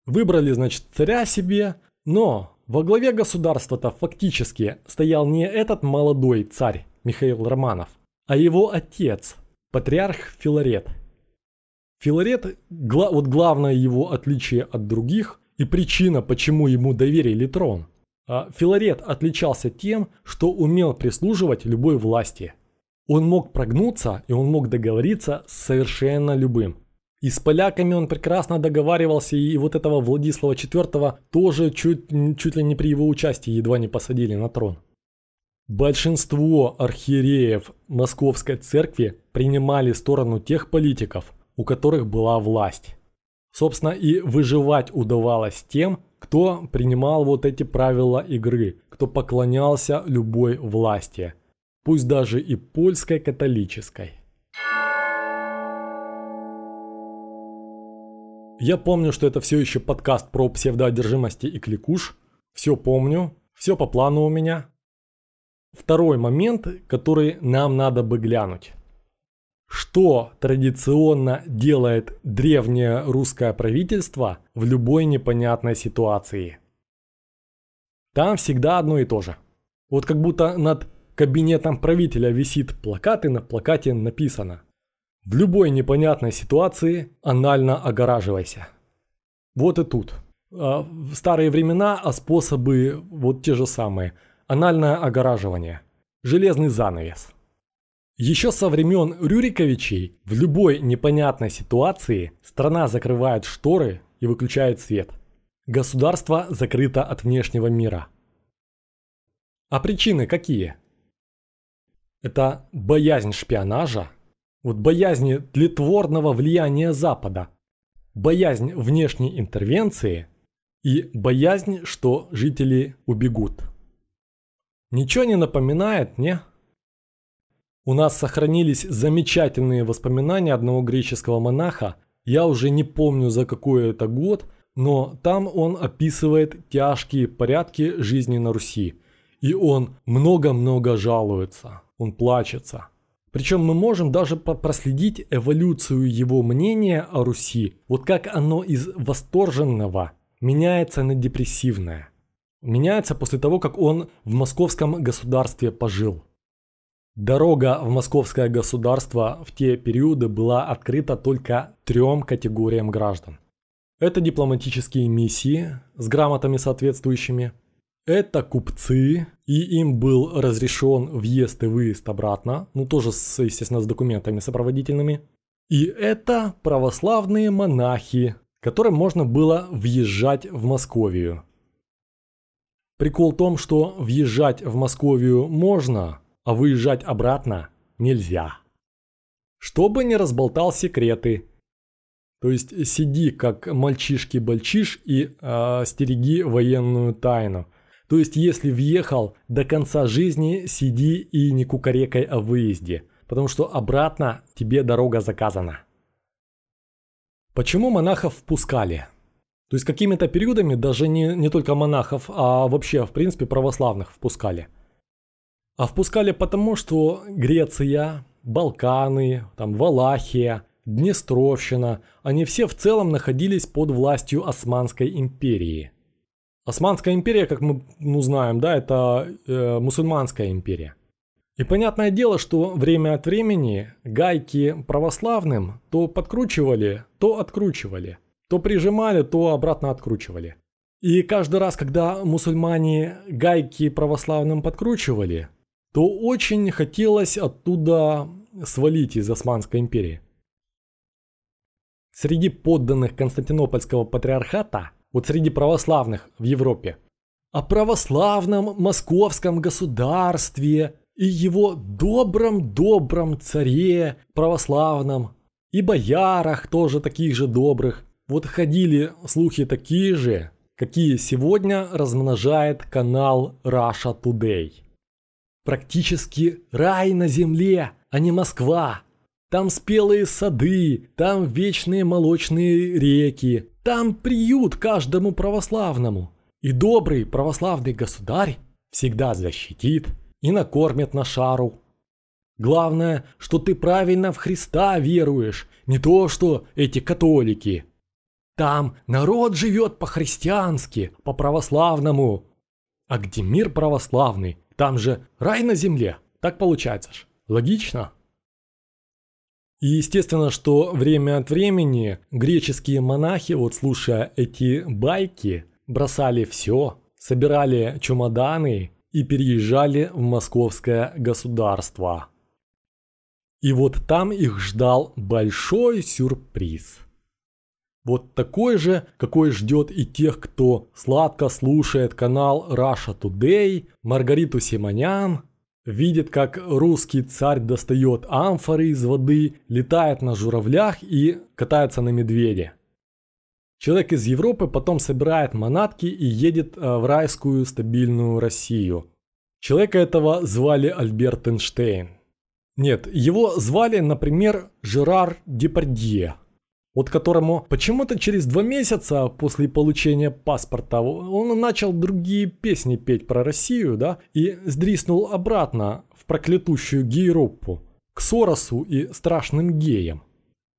Выбрали, значит, царя себе, но во главе государства-то фактически стоял не этот молодой царь Михаил Романов, а его отец, патриарх Филарет. Филарет, гла вот главное его отличие от других и причина, почему ему доверили трон. А Филарет отличался тем, что умел прислуживать любой власти – он мог прогнуться и он мог договориться с совершенно любым. И с поляками он прекрасно договаривался, и вот этого Владислава IV тоже чуть, чуть ли не при его участии едва не посадили на трон. Большинство архиереев Московской церкви принимали сторону тех политиков, у которых была власть. Собственно, и выживать удавалось тем, кто принимал вот эти правила игры, кто поклонялся любой власти – пусть даже и польской католической. Я помню, что это все еще подкаст про псевдоодержимости и кликуш. Все помню, все по плану у меня. Второй момент, который нам надо бы глянуть. Что традиционно делает древнее русское правительство в любой непонятной ситуации? Там всегда одно и то же. Вот как будто над кабинетом правителя висит плакат и на плакате написано «В любой непонятной ситуации анально огораживайся». Вот и тут. А, в старые времена а способы вот те же самые. Анальное огораживание. Железный занавес. Еще со времен Рюриковичей в любой непонятной ситуации страна закрывает шторы и выключает свет. Государство закрыто от внешнего мира. А причины какие? Это боязнь шпионажа, вот боязнь тлетворного влияния Запада, боязнь внешней интервенции и боязнь, что жители убегут. Ничего не напоминает, не? У нас сохранились замечательные воспоминания одного греческого монаха, я уже не помню за какой это год, но там он описывает тяжкие порядки жизни на Руси. И он много-много жалуется он плачется. Причем мы можем даже проследить эволюцию его мнения о Руси, вот как оно из восторженного меняется на депрессивное. Меняется после того, как он в московском государстве пожил. Дорога в московское государство в те периоды была открыта только трем категориям граждан. Это дипломатические миссии с грамотами соответствующими, это купцы, и им был разрешен въезд и выезд обратно, ну тоже, с, естественно, с документами сопроводительными. И это православные монахи, которым можно было въезжать в Московию. Прикол в том, что въезжать в Московию можно, а выезжать обратно нельзя. Чтобы не разболтал секреты. То есть сиди как мальчишки-бальчиш и э, стереги военную тайну – то есть, если въехал до конца жизни, сиди и не кукарекай о выезде, потому что обратно тебе дорога заказана. Почему монахов впускали? То есть какими-то периодами даже не, не только монахов, а вообще в принципе православных впускали. А впускали потому, что Греция, Балканы, там Валахия, Днестровщина, они все в целом находились под властью Османской империи. Османская империя, как мы ну, знаем, да, это э, мусульманская империя. И понятное дело, что время от времени гайки православным то подкручивали, то откручивали, то прижимали, то обратно откручивали. И каждый раз, когда мусульмане гайки православным подкручивали, то очень хотелось оттуда свалить из Османской империи. Среди подданных Константинопольского патриархата, вот среди православных в Европе, о православном московском государстве и его добром-добром царе православном, и боярах тоже таких же добрых, вот ходили слухи такие же, какие сегодня размножает канал Russia Today. Практически рай на земле, а не Москва. Там спелые сады, там вечные молочные реки, там приют каждому православному. И добрый православный государь всегда защитит и накормит на шару. Главное, что ты правильно в Христа веруешь, не то что эти католики. Там народ живет по-христиански, по-православному. А где мир православный, там же рай на земле. Так получается ж. Логично? И естественно, что время от времени греческие монахи, вот слушая эти байки, бросали все, собирали чемоданы и переезжали в московское государство. И вот там их ждал большой сюрприз. Вот такой же, какой ждет и тех, кто сладко слушает канал Russia Today, Маргариту Симонян, видит, как русский царь достает амфоры из воды, летает на журавлях и катается на медведе. Человек из Европы потом собирает манатки и едет э, в райскую стабильную Россию. Человека этого звали Альберт Эйнштейн. Нет, его звали, например, Жерар Депардье – вот которому почему-то через два месяца после получения паспорта он начал другие песни петь про Россию, да, и сдриснул обратно в проклятущую Европу, к Соросу и страшным геям.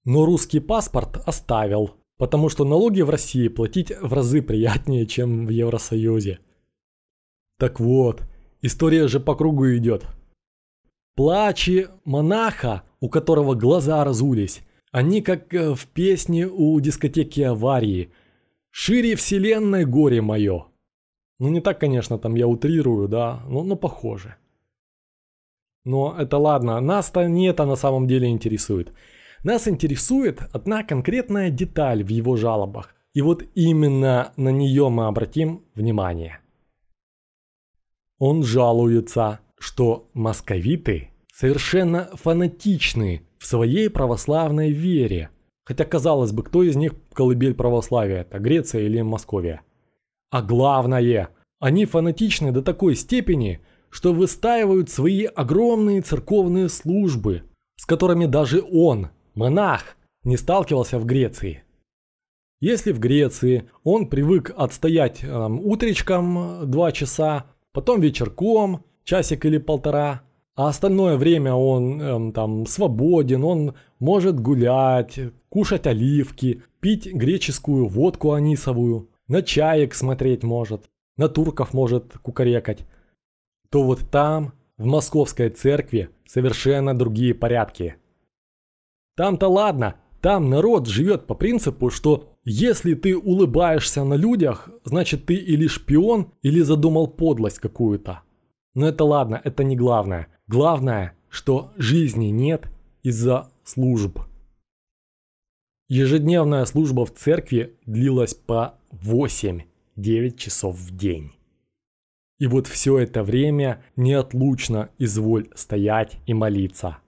Но русский паспорт оставил, потому что налоги в России платить в разы приятнее, чем в Евросоюзе. Так вот, история же по кругу идет. Плачи монаха, у которого глаза разулись, они как э, в песне у дискотеки аварии. «Шире вселенной горе мое». Ну не так, конечно, там я утрирую, да, но, но похоже. Но это ладно, нас-то не это на самом деле интересует. Нас интересует одна конкретная деталь в его жалобах. И вот именно на нее мы обратим внимание. Он жалуется, что московиты совершенно фанатичны в своей православной вере. Хотя, казалось бы, кто из них колыбель православия? Это Греция или Московия? А главное, они фанатичны до такой степени, что выстаивают свои огромные церковные службы, с которыми даже он, монах, не сталкивался в Греции. Если в Греции он привык отстоять э, утречком два часа, потом вечерком часик или полтора – а остальное время он эм, там свободен, он может гулять, кушать оливки, пить греческую водку анисовую, на чаек смотреть может, на турков может кукарекать. То вот там, в московской церкви, совершенно другие порядки. Там-то ладно, там народ живет по принципу, что если ты улыбаешься на людях, значит ты или шпион, или задумал подлость какую-то. Но это ладно, это не главное. Главное, что жизни нет из-за служб. Ежедневная служба в церкви длилась по 8-9 часов в день. И вот все это время неотлучно изволь стоять и молиться.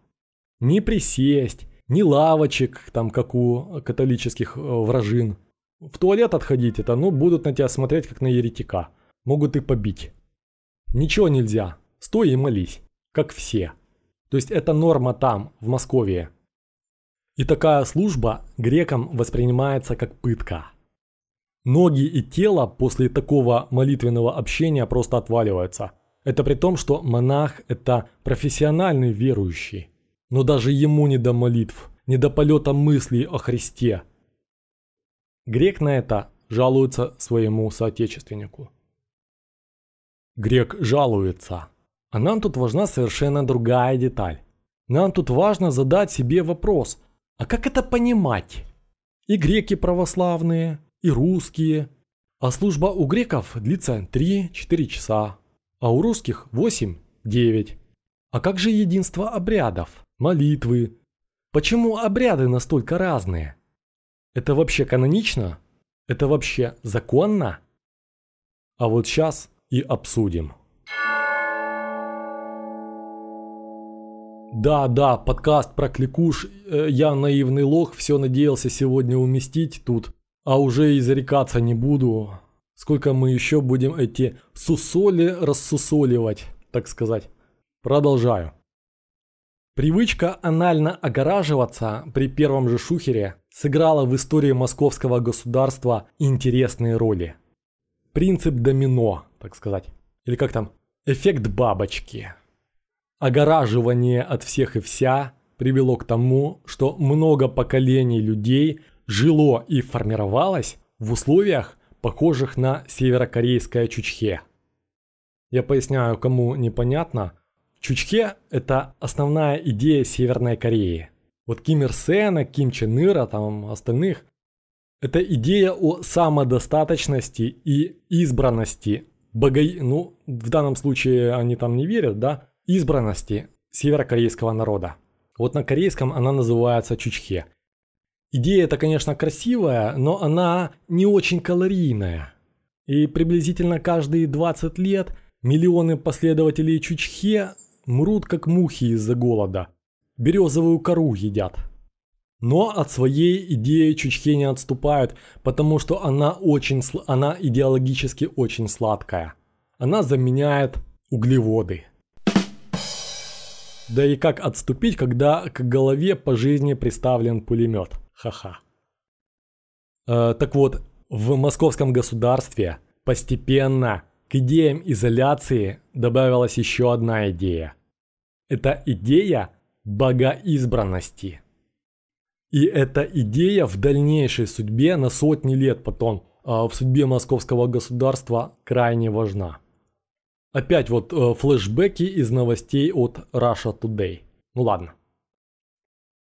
Не присесть, ни лавочек, там как у католических э, вражин. В туалет отходить это, ну будут на тебя смотреть как на еретика. Могут и побить. Ничего нельзя, стой и молись как все. То есть это норма там, в Москве. И такая служба грекам воспринимается как пытка. Ноги и тело после такого молитвенного общения просто отваливаются. Это при том, что монах – это профессиональный верующий. Но даже ему не до молитв, не до полета мыслей о Христе. Грек на это жалуется своему соотечественнику. Грек жалуется. А нам тут важна совершенно другая деталь. Нам тут важно задать себе вопрос, а как это понимать? И греки православные, и русские. А служба у греков длится 3-4 часа, а у русских 8-9. А как же единство обрядов, молитвы? Почему обряды настолько разные? Это вообще канонично? Это вообще законно? А вот сейчас и обсудим. Да, да, подкаст про кликуш. Э, я наивный лох, все надеялся сегодня уместить тут. А уже и зарекаться не буду. Сколько мы еще будем эти сусоли рассусоливать, так сказать. Продолжаю. Привычка анально огораживаться при первом же шухере сыграла в истории московского государства интересные роли. Принцип домино, так сказать. Или как там? Эффект бабочки. Огораживание от всех и вся привело к тому, что много поколений людей жило и формировалось в условиях, похожих на северокорейское чучхе. Я поясняю, кому непонятно. Чучхе – это основная идея Северной Кореи. Вот Ким Ир Сена, Ким Чен Ира, там остальных – это идея о самодостаточности и избранности бого... ну, в данном случае они там не верят, да, избранности северокорейского народа. Вот на корейском она называется чучхе. Идея это, конечно, красивая, но она не очень калорийная. И приблизительно каждые 20 лет миллионы последователей чучхе мрут как мухи из-за голода. Березовую кору едят. Но от своей идеи чучхе не отступают, потому что она, очень, она идеологически очень сладкая. Она заменяет углеводы. Да и как отступить, когда к голове по жизни приставлен пулемет? Ха-ха. Э, так вот, в московском государстве постепенно к идеям изоляции добавилась еще одна идея. Это идея богоизбранности. И эта идея в дальнейшей судьбе на сотни лет потом э, в судьбе московского государства крайне важна. Опять вот э, флешбеки из новостей от Russia Today. Ну ладно.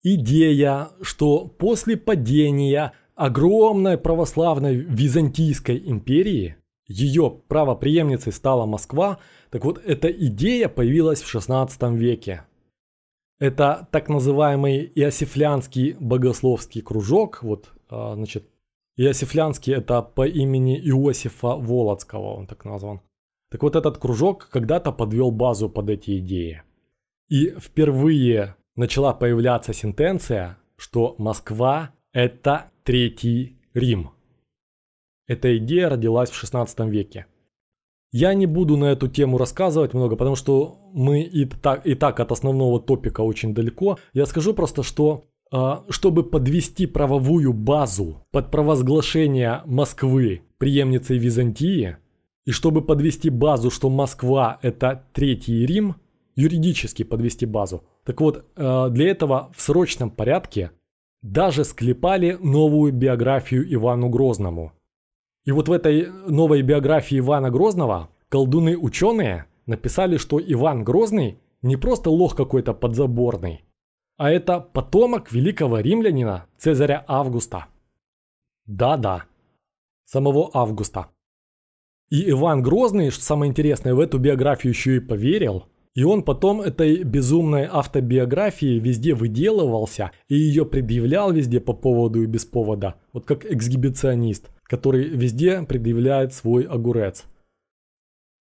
Идея, что после падения огромной православной Византийской империи ее правоприемницей стала Москва, так вот эта идея появилась в 16 веке. Это так называемый Иосифлянский богословский кружок, вот, а, значит, Иосифлянский это по имени Иосифа Володского, он так назван. Так вот этот кружок когда-то подвел базу под эти идеи. И впервые начала появляться сентенция, что Москва – это Третий Рим. Эта идея родилась в 16 веке. Я не буду на эту тему рассказывать много, потому что мы и так, и так от основного топика очень далеко. Я скажу просто, что а, чтобы подвести правовую базу под провозглашение Москвы преемницей Византии, и чтобы подвести базу, что Москва это Третий Рим, юридически подвести базу, так вот, э, для этого в срочном порядке даже склепали новую биографию Ивану Грозному. И вот в этой новой биографии Ивана Грозного колдуны-ученые написали, что Иван Грозный не просто лох какой-то подзаборный, а это потомок великого римлянина Цезаря Августа. Да-да, самого Августа. И Иван Грозный, что самое интересное, в эту биографию еще и поверил. И он потом этой безумной автобиографии везде выделывался и ее предъявлял везде по поводу и без повода. Вот как эксгибиционист, который везде предъявляет свой огурец.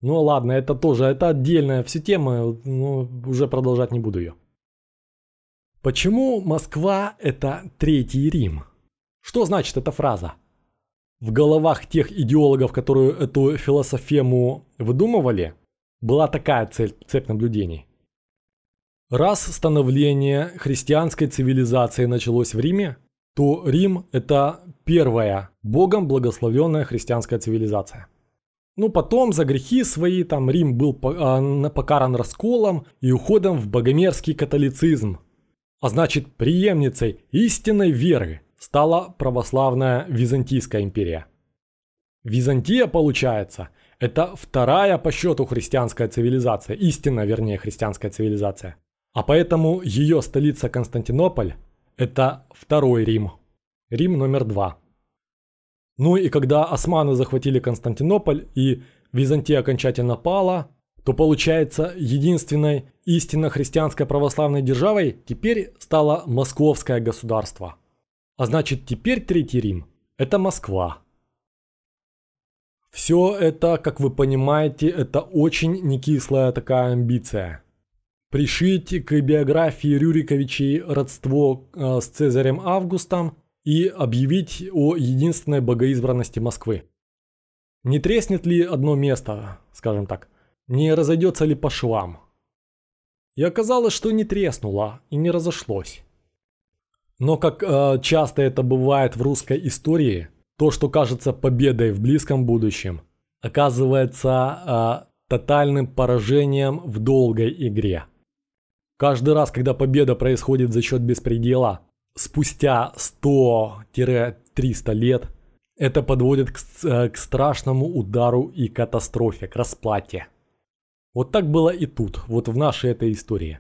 Ну ладно, это тоже, это отдельная все тема, но уже продолжать не буду ее. Почему Москва это Третий Рим? Что значит эта фраза? В головах тех идеологов, которые эту философему выдумывали, была такая цель, цепь наблюдений. Раз становление христианской цивилизации началось в Риме, то Рим – это первая Богом благословенная христианская цивилизация. Ну, потом за грехи свои там Рим был а, покаран расколом и уходом в богомерзкий католицизм. А значит, преемницей истинной веры стала православная Византийская империя. Византия, получается, это вторая по счету христианская цивилизация, истинно, вернее, христианская цивилизация. А поэтому ее столица Константинополь – это второй Рим. Рим номер два. Ну и когда османы захватили Константинополь и Византия окончательно пала, то получается единственной истинно христианской православной державой теперь стало Московское государство. А значит теперь Третий Рим – это Москва. Все это, как вы понимаете, это очень некислая такая амбиция. Пришить к биографии Рюриковичей родство э, с Цезарем Августом и объявить о единственной богоизбранности Москвы. Не треснет ли одно место, скажем так, не разойдется ли по швам? И оказалось, что не треснуло и не разошлось. Но как э, часто это бывает в русской истории, то, что кажется победой в близком будущем, оказывается э, тотальным поражением в долгой игре. Каждый раз, когда победа происходит за счет беспредела, спустя 100-300 лет, это подводит к, э, к страшному удару и катастрофе, к расплате. Вот так было и тут, вот в нашей этой истории.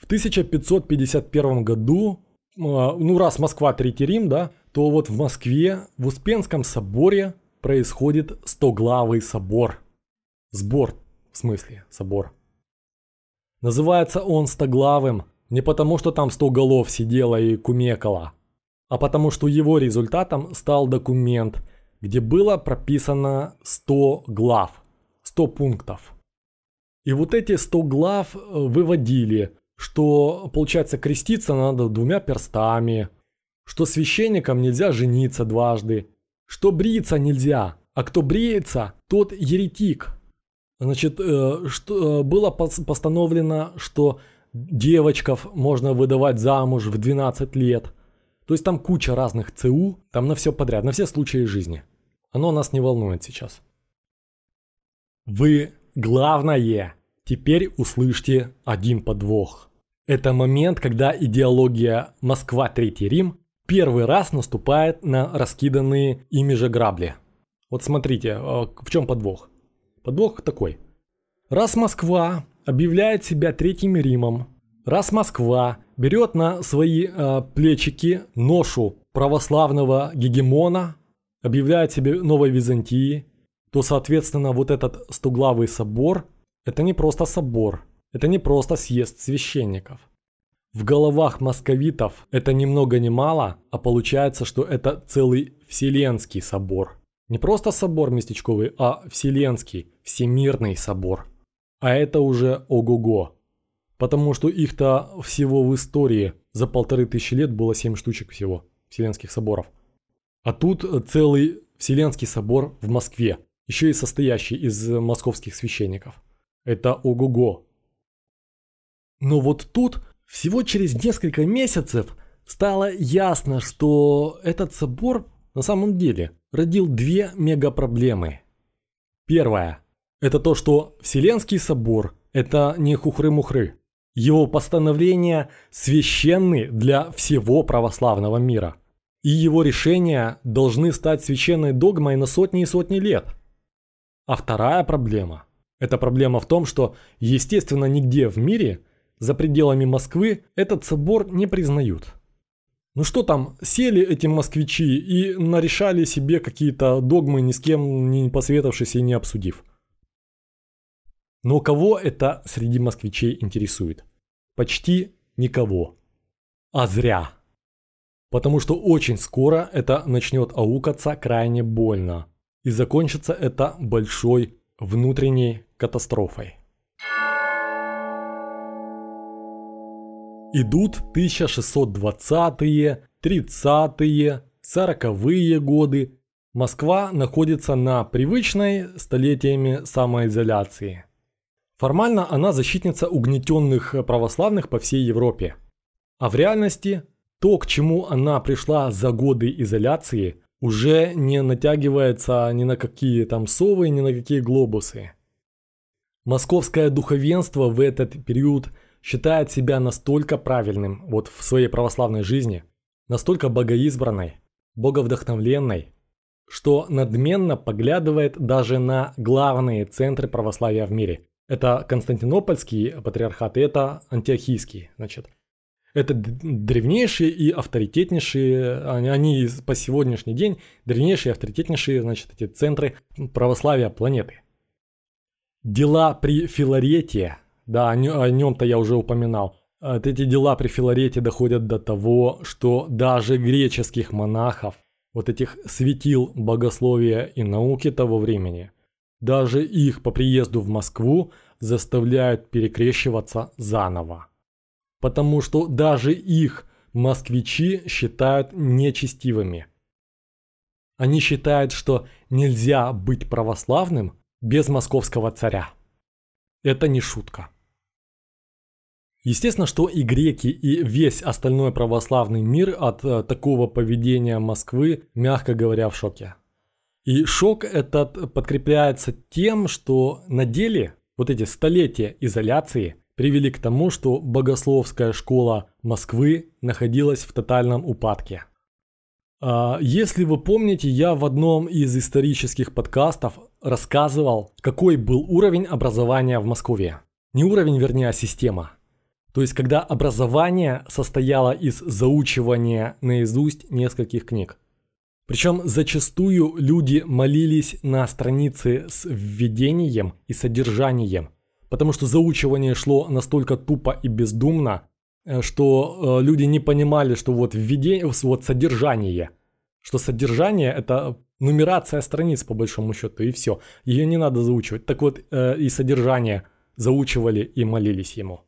В 1551 году, э, ну раз Москва Третий Рим, да, то вот в Москве, в Успенском соборе происходит стоглавый собор. Сбор, в смысле, собор. Называется он стоглавым не потому, что там 100 голов сидело и кумекало, а потому что его результатом стал документ, где было прописано 100 глав, 100 пунктов. И вот эти 100 глав э, выводили, что, получается, креститься надо двумя перстами, что священникам нельзя жениться дважды, что бриться нельзя, а кто бреется, тот еретик. Значит, э, что, э, было постановлено, что девочков можно выдавать замуж в 12 лет. То есть там куча разных ЦУ, там на все подряд, на все случаи жизни. Оно нас не волнует сейчас. Вы, главное, теперь услышьте один подвох. Это момент, когда идеология Москва Третий Рим первый раз наступает на раскиданные ими же грабли. Вот смотрите, а, в чем подвох. Подвох такой. Раз Москва объявляет себя Третьим Римом, раз Москва берет на свои э, плечики ношу православного гегемона, объявляет себе новой Византии, то, соответственно, вот этот стоглавый собор – это не просто собор, это не просто съезд священников. В головах московитов это ни много ни мало, а получается, что это целый Вселенский собор. Не просто собор местечковый, а Вселенский, Всемирный собор. А это уже ого-го. Потому что их-то всего в истории за полторы тысячи лет было семь штучек всего, Вселенских соборов. А тут целый Вселенский собор в Москве, еще и состоящий из московских священников. Это ого-го. Но вот тут всего через несколько месяцев стало ясно, что этот собор на самом деле родил две мегапроблемы. Первая это то, что Вселенский собор – это не хухры-мухры. Его постановления священны для всего православного мира. И его решения должны стать священной догмой на сотни и сотни лет. А вторая проблема – это проблема в том, что, естественно, нигде в мире, за пределами Москвы, этот собор не признают. Ну что там, сели эти москвичи и нарешали себе какие-то догмы, ни с кем не посоветовавшись и не обсудив – но кого это среди москвичей интересует? Почти никого. А зря. Потому что очень скоро это начнет аукаться крайне больно. И закончится это большой внутренней катастрофой. Идут 1620-е, 30-е, 40-е годы. Москва находится на привычной столетиями самоизоляции – Формально она защитница угнетенных православных по всей Европе. А в реальности то, к чему она пришла за годы изоляции, уже не натягивается ни на какие там совы, ни на какие глобусы. Московское духовенство в этот период считает себя настолько правильным вот в своей православной жизни, настолько богоизбранной, боговдохновленной, что надменно поглядывает даже на главные центры православия в мире. Это Константинопольский патриархат и это Антиохийский. Значит, это древнейшие и авторитетнейшие, они по сегодняшний день древнейшие и авторитетнейшие, значит, эти центры православия планеты. Дела при Филарете, да, о нем-то я уже упоминал, эти дела при Филарете доходят до того, что даже греческих монахов – вот этих светил богословия и науки того времени, даже их по приезду в Москву заставляют перекрещиваться заново. Потому что даже их москвичи считают нечестивыми. Они считают, что нельзя быть православным без московского царя. Это не шутка. Естественно, что и греки, и весь остальной православный мир от э, такого поведения Москвы, мягко говоря, в шоке. И шок этот подкрепляется тем, что на деле вот эти столетия изоляции привели к тому, что богословская школа Москвы находилась в тотальном упадке. А, если вы помните, я в одном из исторических подкастов рассказывал, какой был уровень образования в Москве. Не уровень, вернее, а система – то есть, когда образование состояло из заучивания наизусть нескольких книг. Причем зачастую люди молились на странице с введением и содержанием, потому что заучивание шло настолько тупо и бездумно, э, что э, люди не понимали, что вот введение, вот содержание, что содержание это нумерация страниц по большому счету и все, ее не надо заучивать. Так вот э, и содержание заучивали и молились ему.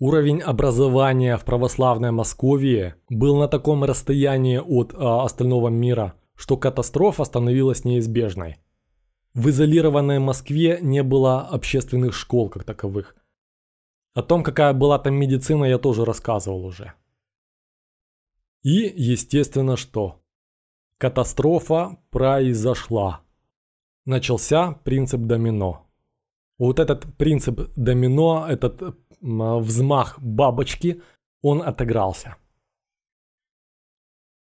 Уровень образования в православной Московии был на таком расстоянии от а, остального мира, что катастрофа становилась неизбежной. В изолированной Москве не было общественных школ как таковых. О том, какая была там медицина, я тоже рассказывал уже. И, естественно, что? Катастрофа произошла. Начался принцип домино. Вот этот принцип домино, этот взмах бабочки, он отыгрался.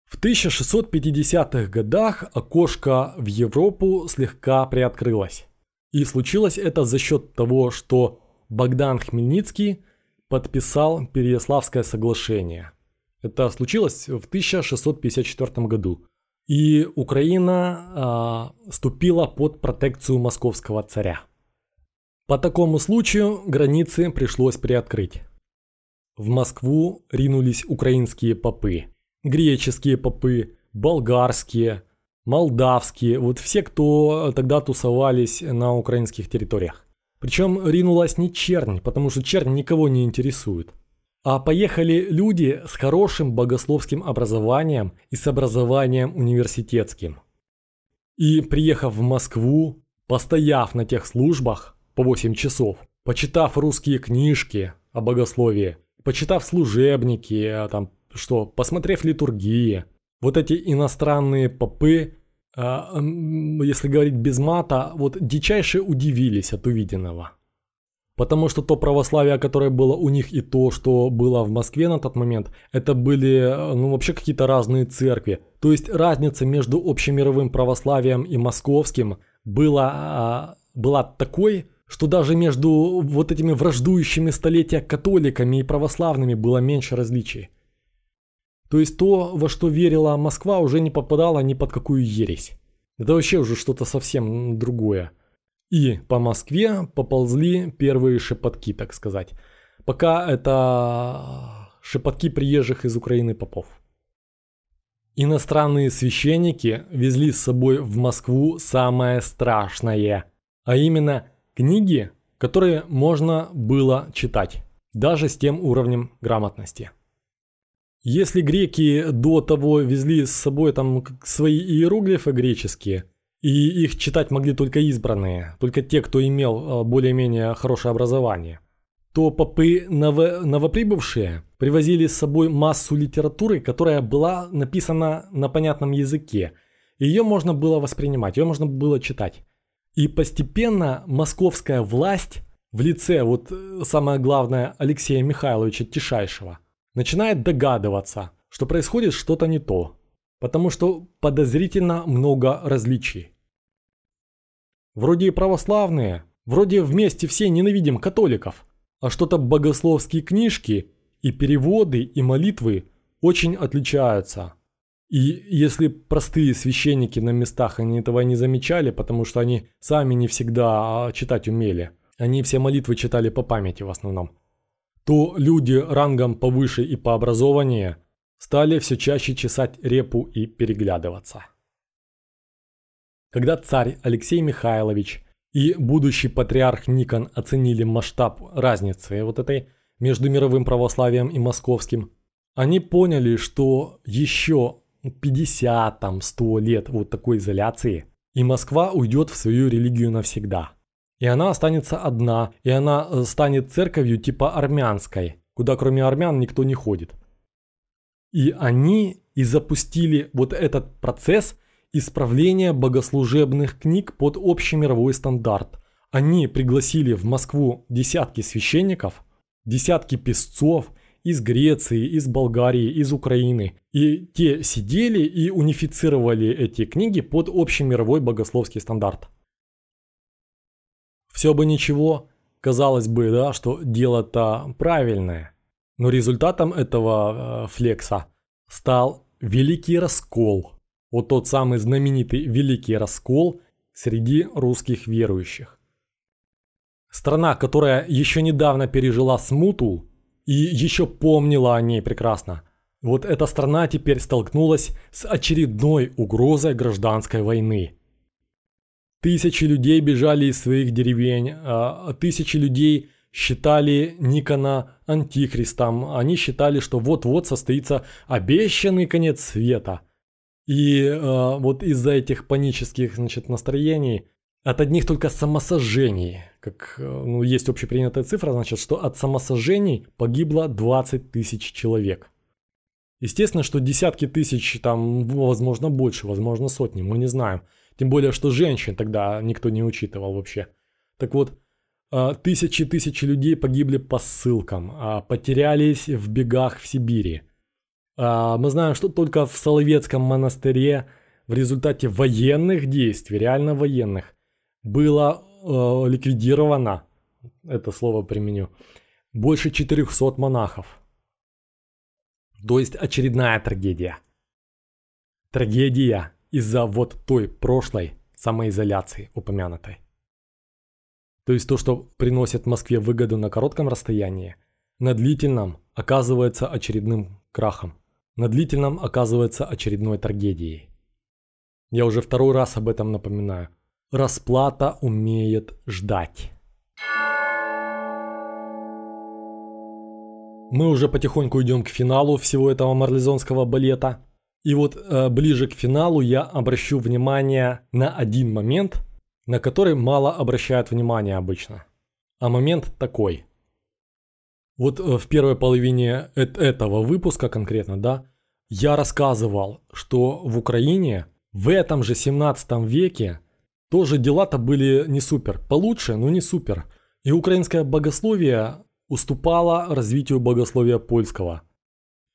В 1650-х годах окошко в Европу слегка приоткрылось. И случилось это за счет того, что Богдан Хмельницкий подписал Переяславское соглашение. Это случилось в 1654 году. И Украина э, ступила под протекцию московского царя. По такому случаю границы пришлось приоткрыть. В Москву ринулись украинские попы, греческие попы, болгарские, молдавские, вот все, кто тогда тусовались на украинских территориях. Причем ринулась не чернь, потому что чернь никого не интересует. А поехали люди с хорошим богословским образованием и с образованием университетским. И приехав в Москву, постояв на тех службах, по 8 часов, почитав русские книжки о богословии, почитав служебники, а там что, посмотрев литургии. Вот эти иностранные попы, а, если говорить без мата, вот дичайше удивились от увиденного. Потому что то православие, которое было у них и то, что было в Москве на тот момент, это были ну, вообще какие-то разные церкви. То есть разница между общемировым православием и московским была, а, была такой, что даже между вот этими враждующими столетия католиками и православными было меньше различий. То есть то, во что верила Москва, уже не попадало ни под какую ересь. Это вообще уже что-то совсем другое. И по Москве поползли первые шепотки, так сказать. Пока это шепотки приезжих из Украины попов. Иностранные священники везли с собой в Москву самое страшное, а именно Книги, которые можно было читать, даже с тем уровнем грамотности. Если греки до того везли с собой там свои иероглифы греческие, и их читать могли только избранные, только те, кто имел а, более-менее хорошее образование, то попы ново- новоприбывшие привозили с собой массу литературы, которая была написана на понятном языке. Ее можно было воспринимать, ее можно было читать. И постепенно московская власть в лице, вот э, самое главное, Алексея Михайловича Тишайшего, начинает догадываться, что происходит что-то не то, потому что подозрительно много различий. Вроде и православные, вроде вместе все ненавидим католиков, а что-то богословские книжки и переводы и молитвы очень отличаются. И если простые священники на местах они этого не замечали, потому что они сами не всегда а, читать умели, они все молитвы читали по памяти в основном, то люди рангом повыше и по образованию стали все чаще чесать репу и переглядываться. Когда царь Алексей Михайлович и будущий патриарх Никон оценили масштаб разницы вот этой между мировым православием и московским, они поняли, что еще 50, там, 100 лет вот такой изоляции, и Москва уйдет в свою религию навсегда. И она останется одна, и она э, станет церковью типа армянской, куда кроме армян никто не ходит. И они и запустили вот этот процесс исправления богослужебных книг под общий мировой стандарт. Они пригласили в Москву десятки священников, десятки песцов из Греции, из Болгарии, из Украины. И те сидели и унифицировали эти книги под общий мировой богословский стандарт. Все бы ничего, казалось бы, да, что дело-то правильное. Но результатом этого э, флекса стал великий раскол. Вот тот самый знаменитый великий раскол среди русских верующих. Страна, которая еще недавно пережила смуту и еще помнила о ней прекрасно. Вот эта страна теперь столкнулась с очередной угрозой гражданской войны. Тысячи людей бежали из своих деревень, а тысячи людей считали Никона антихристом. Они считали, что вот-вот состоится обещанный конец света. И э, вот из-за этих панических значит, настроений от одних только самосожжений, как ну, есть общепринятая цифра, значит, что от самосожжений погибло 20 тысяч человек. Естественно, что десятки тысяч, там, возможно, больше, возможно, сотни, мы не знаем. Тем более, что женщин тогда никто не учитывал вообще. Так вот, тысячи-тысячи людей погибли по ссылкам, а потерялись в бегах в Сибири. А, мы знаем, что только в Соловецком монастыре в результате военных действий, реально военных, было э, ликвидировано, это слово применю, больше 400 монахов. То есть очередная трагедия. Трагедия из-за вот той прошлой самоизоляции упомянутой. То есть то, что приносит Москве выгоду на коротком расстоянии, на длительном оказывается очередным крахом. На длительном оказывается очередной трагедией. Я уже второй раз об этом напоминаю. Расплата умеет ждать. Мы уже потихоньку идем к финалу всего этого марлезонского балета. И вот э, ближе к финалу я обращу внимание на один момент, на который мало обращают внимание обычно. А момент такой. Вот э, в первой половине э этого выпуска конкретно, да, я рассказывал, что в Украине в этом же 17 веке тоже дела-то были не супер. Получше, но не супер. И украинское богословие уступало развитию богословия польского.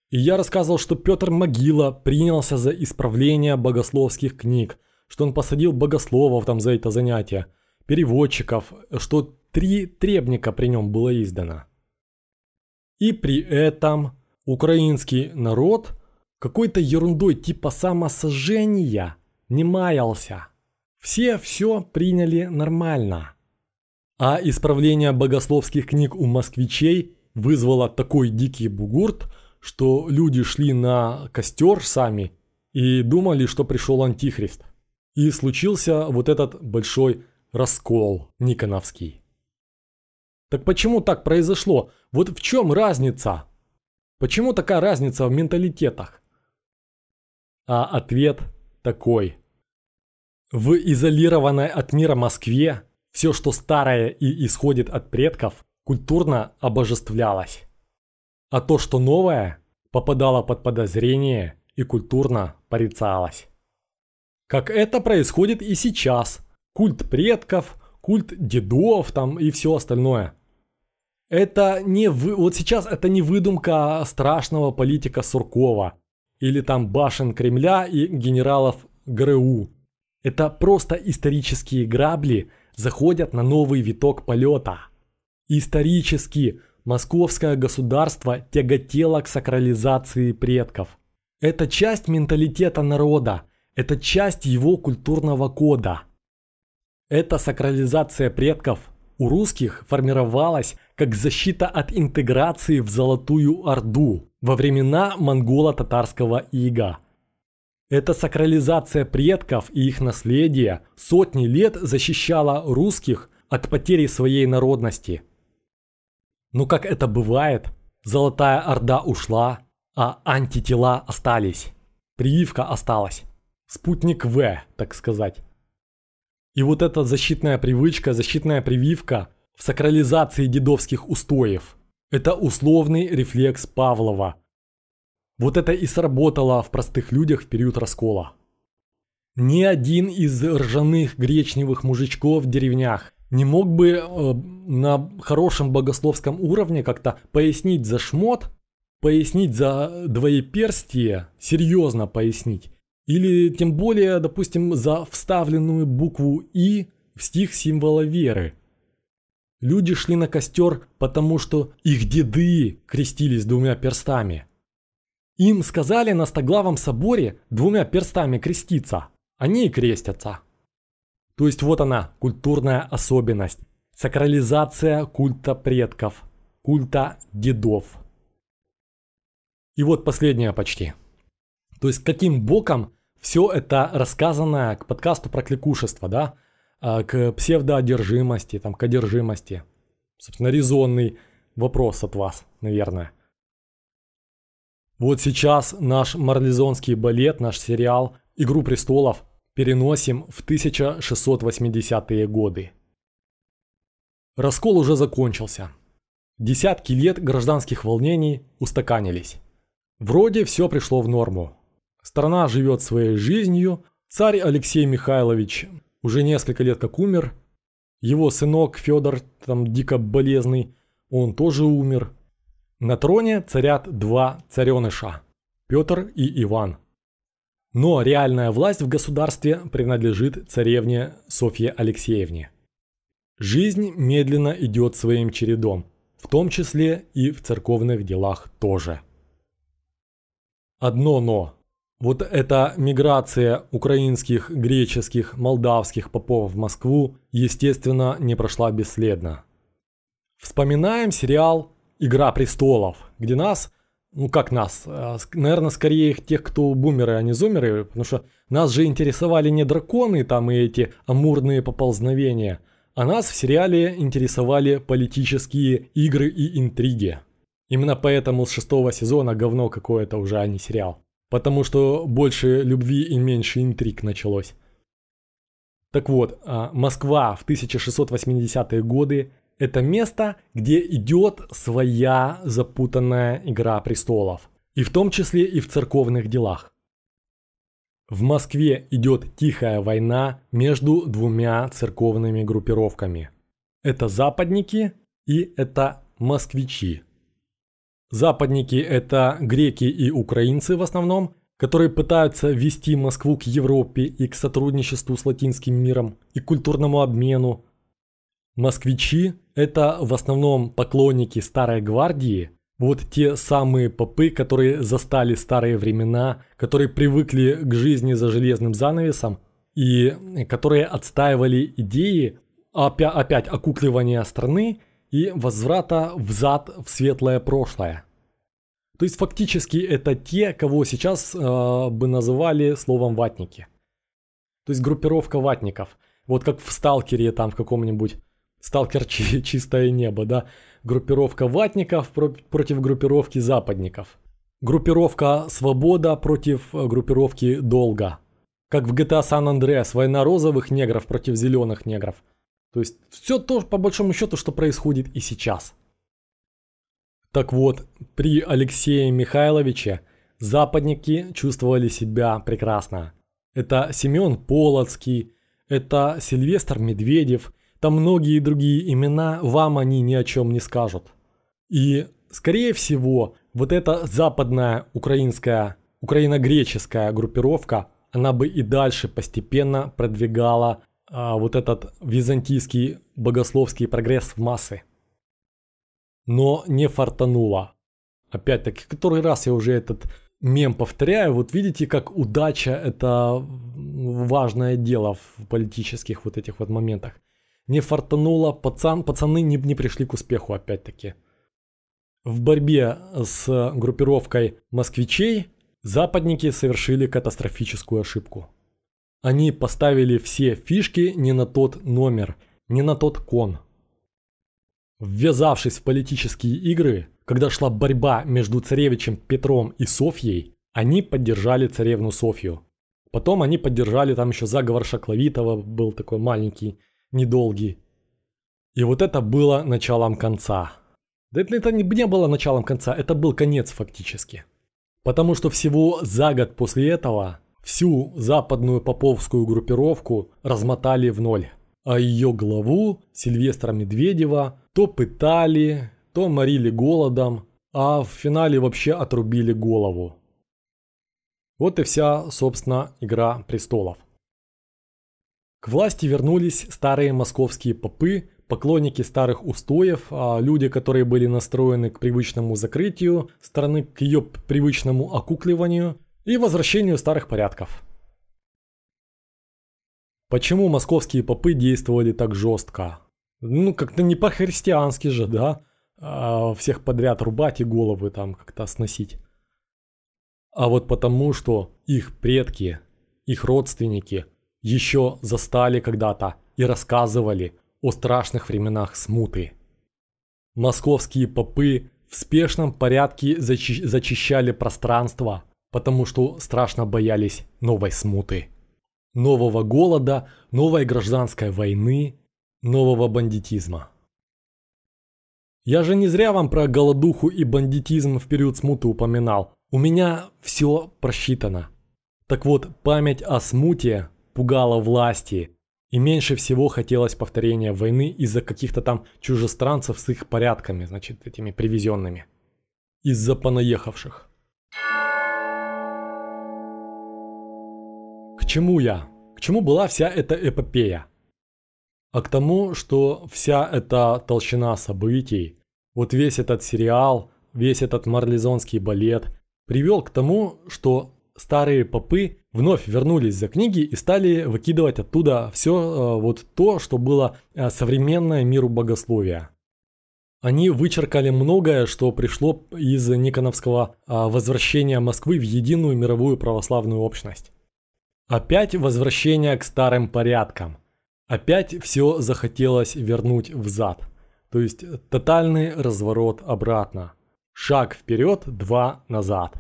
И я рассказывал, что Петр Могила принялся за исправление богословских книг, что он посадил богословов там за это занятие, переводчиков, что три требника при нем было издано. И при этом украинский народ какой-то ерундой типа самосожжения не маялся. Все все приняли нормально. А исправление богословских книг у москвичей вызвало такой дикий бугурт, что люди шли на костер сами и думали, что пришел антихрист. И случился вот этот большой раскол Никоновский. Так почему так произошло? Вот в чем разница? Почему такая разница в менталитетах? А ответ такой. В изолированной от мира Москве все, что старое и исходит от предков, культурно обожествлялось. А то, что новое, попадало под подозрение и культурно порицалось. Как это происходит и сейчас. Культ предков, культ дедов там и все остальное. Это не вы... Вот сейчас это не выдумка страшного политика Суркова или там башен Кремля и генералов ГРУ. Это просто исторические грабли заходят на новый виток полета. Исторически московское государство тяготело к сакрализации предков. Это часть менталитета народа, это часть его культурного кода. Эта сакрализация предков у русских формировалась как защита от интеграции в Золотую Орду во времена монголо-татарского ига. Эта сакрализация предков и их наследия сотни лет защищала русских от потери своей народности. Но как это бывает, Золотая Орда ушла, а антитела остались. Прививка осталась. Спутник В, так сказать. И вот эта защитная привычка, защитная прививка в сакрализации дедовских устоев – это условный рефлекс Павлова. Вот это и сработало в простых людях в период раскола. Ни один из ржаных гречневых мужичков в деревнях не мог бы э, на хорошем богословском уровне как-то пояснить за шмот, пояснить за двоеперстие, серьезно пояснить, или тем более, допустим, за вставленную букву «и» в стих символа веры. Люди шли на костер, потому что их деды крестились двумя перстами. Им сказали на Стоглавом соборе двумя перстами креститься. Они и крестятся. То есть вот она, культурная особенность. Сакрализация культа предков, культа дедов. И вот последняя почти. То есть каким боком все это рассказанное к подкасту про кликушество, да, а, к псевдоодержимости, там, к одержимости. Собственно, резонный вопрос от вас, наверное. Вот сейчас наш марлезонский балет, наш сериал «Игру престолов» переносим в 1680-е годы. Раскол уже закончился. Десятки лет гражданских волнений устаканились. Вроде все пришло в норму. Страна живет своей жизнью. Царь Алексей Михайлович уже несколько лет как умер. Его сынок Федор, там дико болезный, он тоже умер. На троне царят два цареныша – Петр и Иван. Но реальная власть в государстве принадлежит царевне Софье Алексеевне. Жизнь медленно идет своим чередом, в том числе и в церковных делах тоже. Одно но. Вот эта миграция украинских, греческих, молдавских попов в Москву, естественно, не прошла бесследно. Вспоминаем сериал «Игра престолов», где нас, ну как нас, а, наверное, скорее тех, кто бумеры, а не зумеры, потому что нас же интересовали не драконы там и эти амурные поползновения, а нас в сериале интересовали политические игры и интриги. Именно поэтому с шестого сезона говно какое-то уже, а не сериал. Потому что больше любви и меньше интриг началось. Так вот, а, Москва в 1680-е годы – это место, где идет своя запутанная игра престолов. И в том числе и в церковных делах. В Москве идет тихая война между двумя церковными группировками. Это западники и это москвичи. Западники – это греки и украинцы в основном, которые пытаются ввести Москву к Европе и к сотрудничеству с латинским миром и культурному обмену. Москвичи – это в основном поклонники Старой Гвардии, вот те самые попы, которые застали старые времена, которые привыкли к жизни за железным занавесом и которые отстаивали идеи опять, опять окукливания страны – и возврата взад в светлое прошлое. То есть фактически это те, кого сейчас э, бы называли словом ватники. То есть группировка ватников. Вот как в Сталкере там в каком-нибудь Сталкер чистое небо, да? Группировка ватников против группировки западников. Группировка свобода против э, группировки долга. Как в GTA San Andreas, война розовых негров против зеленых негров. То есть все то, по большому счету, что происходит и сейчас. Так вот, при Алексее Михайловиче западники чувствовали себя прекрасно. Это Семен Полоцкий, это Сильвестр Медведев, там многие другие имена, вам они ни о чем не скажут. И, скорее всего, вот эта западная украинская, украино-греческая группировка, она бы и дальше постепенно продвигала а, вот этот византийский богословский прогресс в массы. Но не фартануло. Опять-таки, который раз я уже этот мем повторяю, вот видите, как удача это важное дело в политических вот этих вот моментах. Не фартануло, пацан, пацаны не, не пришли к успеху опять-таки. В борьбе с группировкой москвичей западники совершили катастрофическую ошибку. Они поставили все фишки не на тот номер, не на тот кон. Ввязавшись в политические игры, когда шла борьба между царевичем Петром и Софьей, они поддержали царевну Софью. Потом они поддержали там еще заговор Шакловитова, был такой маленький, недолгий. И вот это было началом конца. Да это, это не было началом конца, это был конец фактически. Потому что всего за год после этого всю западную поповскую группировку размотали в ноль. А ее главу, Сильвестра Медведева, то пытали, то морили голодом, а в финале вообще отрубили голову. Вот и вся, собственно, игра престолов. К власти вернулись старые московские попы, поклонники старых устоев, а люди, которые были настроены к привычному закрытию страны, к ее привычному окукливанию и возвращению старых порядков. Почему московские попы действовали так жестко? Ну, как-то не по-христиански же, да? А всех подряд рубать и головы там как-то сносить. А вот потому, что их предки, их родственники еще застали когда-то и рассказывали о страшных временах смуты. Московские попы в спешном порядке зачи зачищали пространство, потому что страшно боялись новой смуты. Нового голода, новой гражданской войны, нового бандитизма. Я же не зря вам про голодуху и бандитизм в период смуты упоминал. У меня все просчитано. Так вот, память о смуте пугала власти, и меньше всего хотелось повторения войны из-за каких-то там чужестранцев с их порядками, значит, этими привезенными. Из-за понаехавших. К чему я? К чему была вся эта эпопея? а к тому, что вся эта толщина событий, вот весь этот сериал, весь этот марлезонский балет привел к тому, что старые попы вновь вернулись за книги и стали выкидывать оттуда все э, вот то, что было э, современное миру богословия. Они вычеркали многое, что пришло из Никоновского э, возвращения Москвы в единую мировую православную общность. Опять возвращение к старым порядкам. Опять все захотелось вернуть взад. То есть тотальный разворот обратно. Шаг вперед, два назад.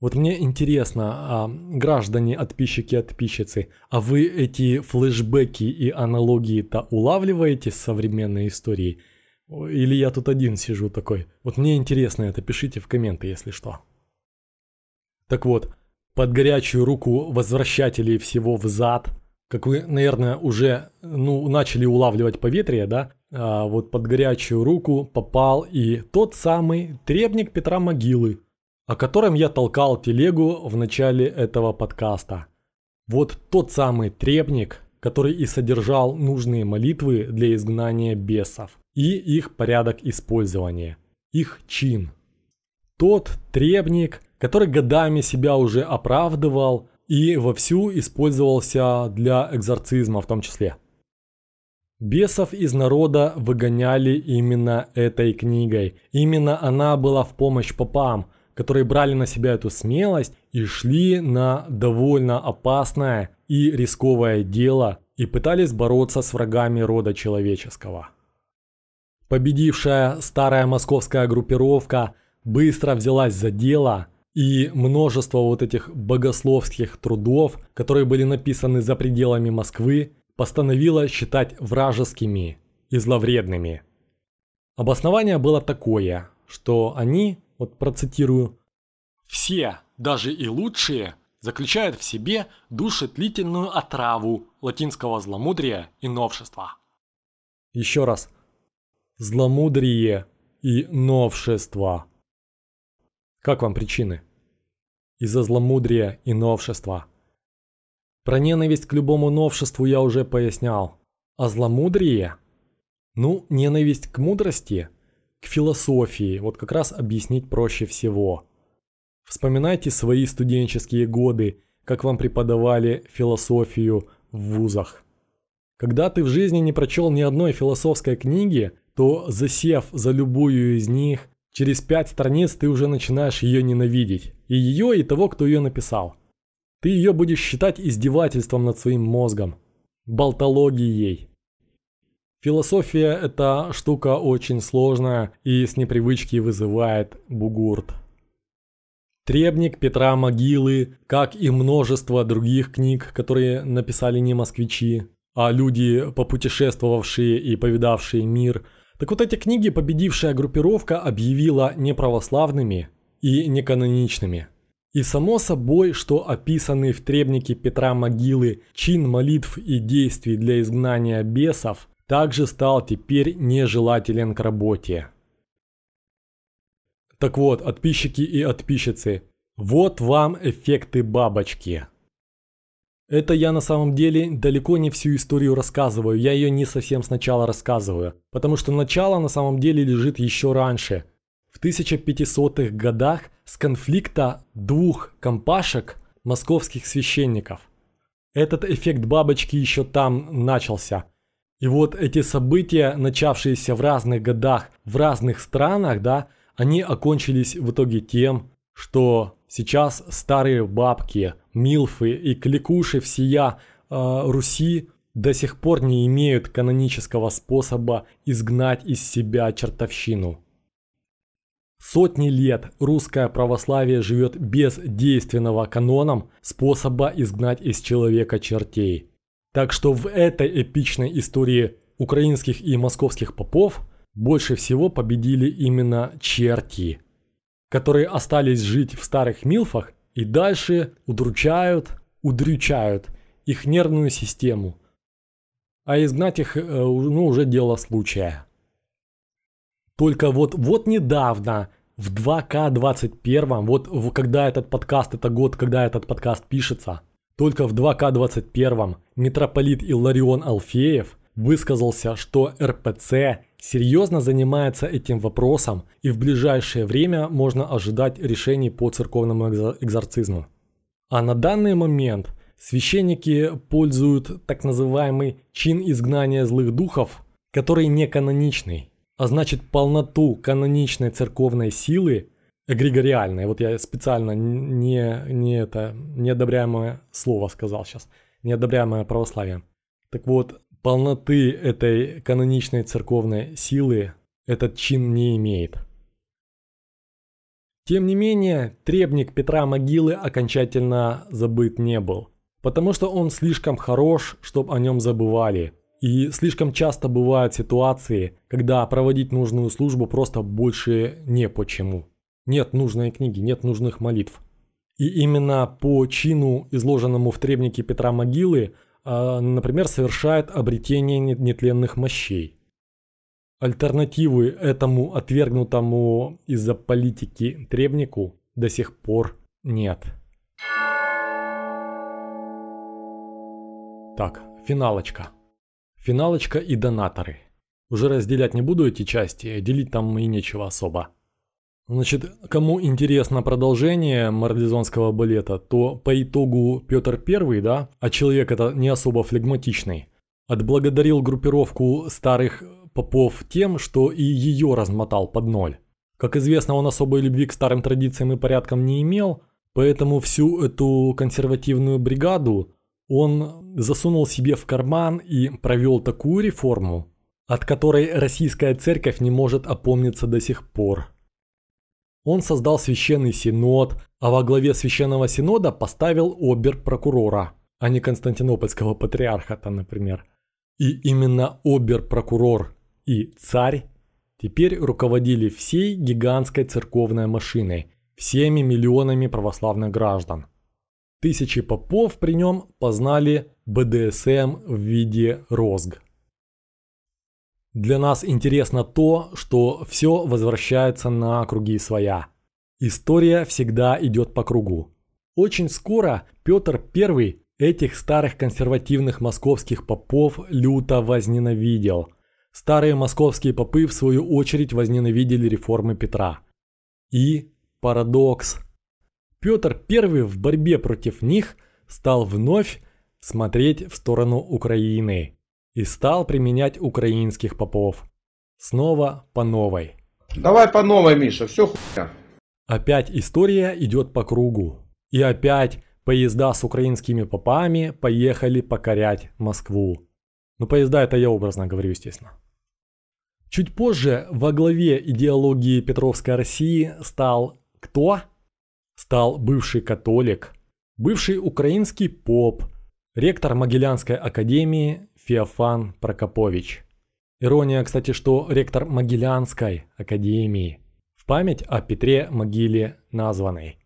Вот мне интересно, а, граждане, подписчики, подписчицы, а вы эти флешбеки и аналогии-то улавливаете с современной историей? Или я тут один сижу такой? Вот мне интересно это, пишите в комменты, если что. Так вот, под горячую руку возвращателей всего взад – как вы, наверное, уже ну, начали улавливать поветрие, да, а вот под горячую руку попал и тот самый требник Петра Могилы, о котором я толкал телегу в начале этого подкаста. Вот тот самый требник, который и содержал нужные молитвы для изгнания бесов и их порядок использования, их чин. Тот требник, который годами себя уже оправдывал, и вовсю использовался для экзорцизма в том числе. Бесов из народа выгоняли именно этой книгой. Именно она была в помощь попам, которые брали на себя эту смелость и шли на довольно опасное и рисковое дело и пытались бороться с врагами рода человеческого. Победившая старая московская группировка быстро взялась за дело – и множество вот этих богословских трудов, которые были написаны за пределами Москвы, постановила считать вражескими и зловредными. Обоснование было такое, что они, вот процитирую, «все, даже и лучшие, заключают в себе душетлительную отраву латинского зломудрия и новшества». Еще раз. Зломудрие и новшество. Как вам причины? Из-за зломудрия и новшества. Про ненависть к любому новшеству я уже пояснял. А зломудрие? Ну, ненависть к мудрости, к философии, вот как раз объяснить проще всего. Вспоминайте свои студенческие годы, как вам преподавали философию в вузах. Когда ты в жизни не прочел ни одной философской книги, то засев за любую из них, через пять страниц ты уже начинаешь ее ненавидеть. И ее, и того, кто ее написал. Ты ее будешь считать издевательством над своим мозгом, болтологией. Философия – это штука очень сложная и с непривычки вызывает бугурт. Требник Петра Могилы, как и множество других книг, которые написали не москвичи, а люди, попутешествовавшие и повидавшие мир. Так вот эти книги победившая группировка объявила неправославными и неканоничными – и само собой, что описанный в требнике Петра Могилы чин молитв и действий для изгнания бесов также стал теперь нежелателен к работе. Так вот, подписчики и подписчицы, вот вам эффекты бабочки. Это я на самом деле далеко не всю историю рассказываю, я ее не совсем сначала рассказываю, потому что начало на самом деле лежит еще раньше – в 1500-х годах с конфликта двух компашек московских священников. Этот эффект бабочки еще там начался. И вот эти события, начавшиеся в разных годах, в разных странах, да, они окончились в итоге тем, что сейчас старые бабки, милфы и кликуши всея э, Руси до сих пор не имеют канонического способа изгнать из себя чертовщину. Сотни лет русское православие живет без действенного каноном способа изгнать из человека чертей. Так что в этой эпичной истории украинских и московских попов больше всего победили именно черти, которые остались жить в старых милфах и дальше удручают, удрючают их нервную систему. А изгнать их э, ну, уже дело случая. Только вот, вот недавно, в 2К21, вот когда этот подкаст, это год, когда этот подкаст пишется, только в 2К21 митрополит Илларион Алфеев высказался, что РПЦ серьезно занимается этим вопросом и в ближайшее время можно ожидать решений по церковному экзорцизму. А на данный момент священники пользуют так называемый чин изгнания злых духов, который не каноничный а значит полноту каноничной церковной силы, эгрегориальной, вот я специально не, не это, неодобряемое слово сказал сейчас, неодобряемое православие. Так вот, полноты этой каноничной церковной силы этот чин не имеет. Тем не менее, требник Петра Могилы окончательно забыт не был, потому что он слишком хорош, чтобы о нем забывали – и слишком часто бывают ситуации, когда проводить нужную службу просто больше не почему. Нет нужной книги, нет нужных молитв. И именно по чину, изложенному в требнике Петра Могилы, а, например, совершает обретение нетленных мощей. Альтернативы этому отвергнутому из-за политики требнику до сих пор нет. Так, финалочка. Финалочка и донаторы. Уже разделять не буду эти части, делить там и нечего особо. Значит, кому интересно продолжение марлезонского балета, то по итогу Петр I, да, а человек это не особо флегматичный, отблагодарил группировку старых попов тем, что и ее размотал под ноль. Как известно, он особой любви к старым традициям и порядкам не имел, поэтому всю эту консервативную бригаду он засунул себе в карман и провел такую реформу, от которой российская церковь не может опомниться до сих пор. Он создал священный синод, а во главе священного синода поставил обер-прокурора. а не константинопольского патриархата, например. И именно обер-прокурор и царь теперь руководили всей гигантской церковной машиной, всеми миллионами православных граждан. Тысячи попов при нем познали БДСМ в виде розг. Для нас интересно то, что все возвращается на круги своя. История всегда идет по кругу. Очень скоро Петр I этих старых консервативных московских попов люто возненавидел. Старые московские попы в свою очередь возненавидели реформы Петра. И парадокс. Петр I в борьбе против них стал вновь смотреть в сторону Украины и стал применять украинских попов. Снова по новой. Давай по новой, Миша, все хуйня. Опять история идет по кругу. И опять поезда с украинскими попами поехали покорять Москву. Ну поезда это я образно говорю, естественно. Чуть позже во главе идеологии Петровской России стал кто? Стал бывший католик, бывший украинский поп, ректор Могилянской академии Феофан Прокопович. Ирония, кстати, что ректор Могилянской академии в память о Петре Могиле названной.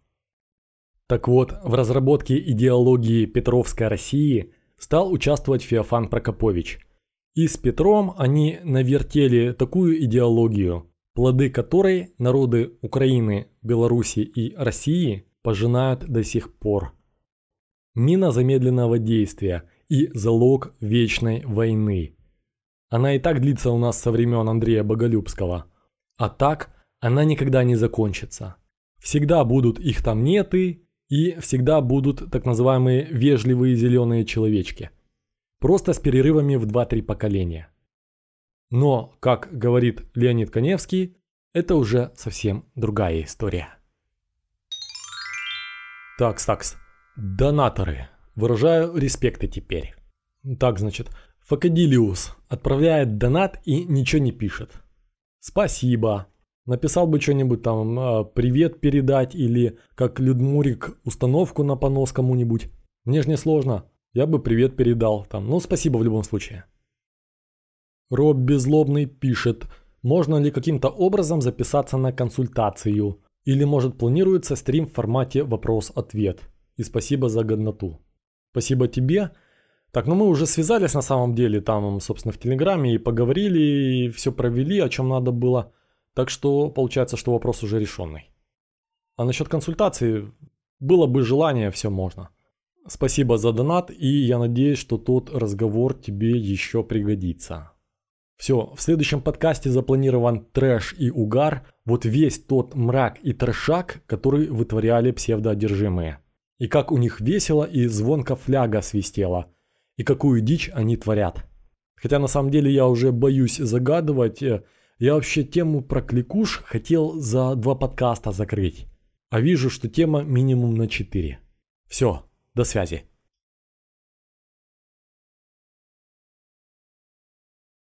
Так вот, в разработке идеологии Петровской России стал участвовать Феофан Прокопович. И с Петром они навертели такую идеологию, плоды которой народы Украины, Беларуси и России пожинают до сих пор. Мина замедленного действия и залог вечной войны. Она и так длится у нас со времен Андрея Боголюбского. А так она никогда не закончится. Всегда будут их там неты, и всегда будут так называемые вежливые зеленые человечки. Просто с перерывами в 2-3 поколения. Но, как говорит Леонид Коневский, это уже совсем другая история. Такс, такс. Донаторы. Выражаю респекты теперь. Так, значит, Факадилиус отправляет донат и ничего не пишет. Спасибо. Написал бы что-нибудь там, а, привет передать или как Людмурик установку на понос кому-нибудь. Мне же не сложно. Я бы привет передал там. Ну, спасибо в любом случае. Роб Безлобный пишет, можно ли каким-то образом записаться на консультацию? Или может планируется стрим в формате вопрос-ответ? И спасибо за годноту. Спасибо тебе. Так, ну мы уже связались на самом деле там, собственно, в Телеграме и поговорили, и все провели, о чем надо было. Так что получается, что вопрос уже решенный. А насчет консультации, было бы желание, все можно. Спасибо за донат, и я надеюсь, что тот разговор тебе еще пригодится. Все, в следующем подкасте запланирован трэш и угар, вот весь тот мрак и трэшак, который вытворяли псевдоодержимые. И как у них весело и звонко фляга свистела, и какую дичь они творят. Хотя на самом деле я уже боюсь загадывать, э, я вообще тему про кликуш хотел за два подкаста закрыть. А вижу, что тема минимум на 4. Все, до связи.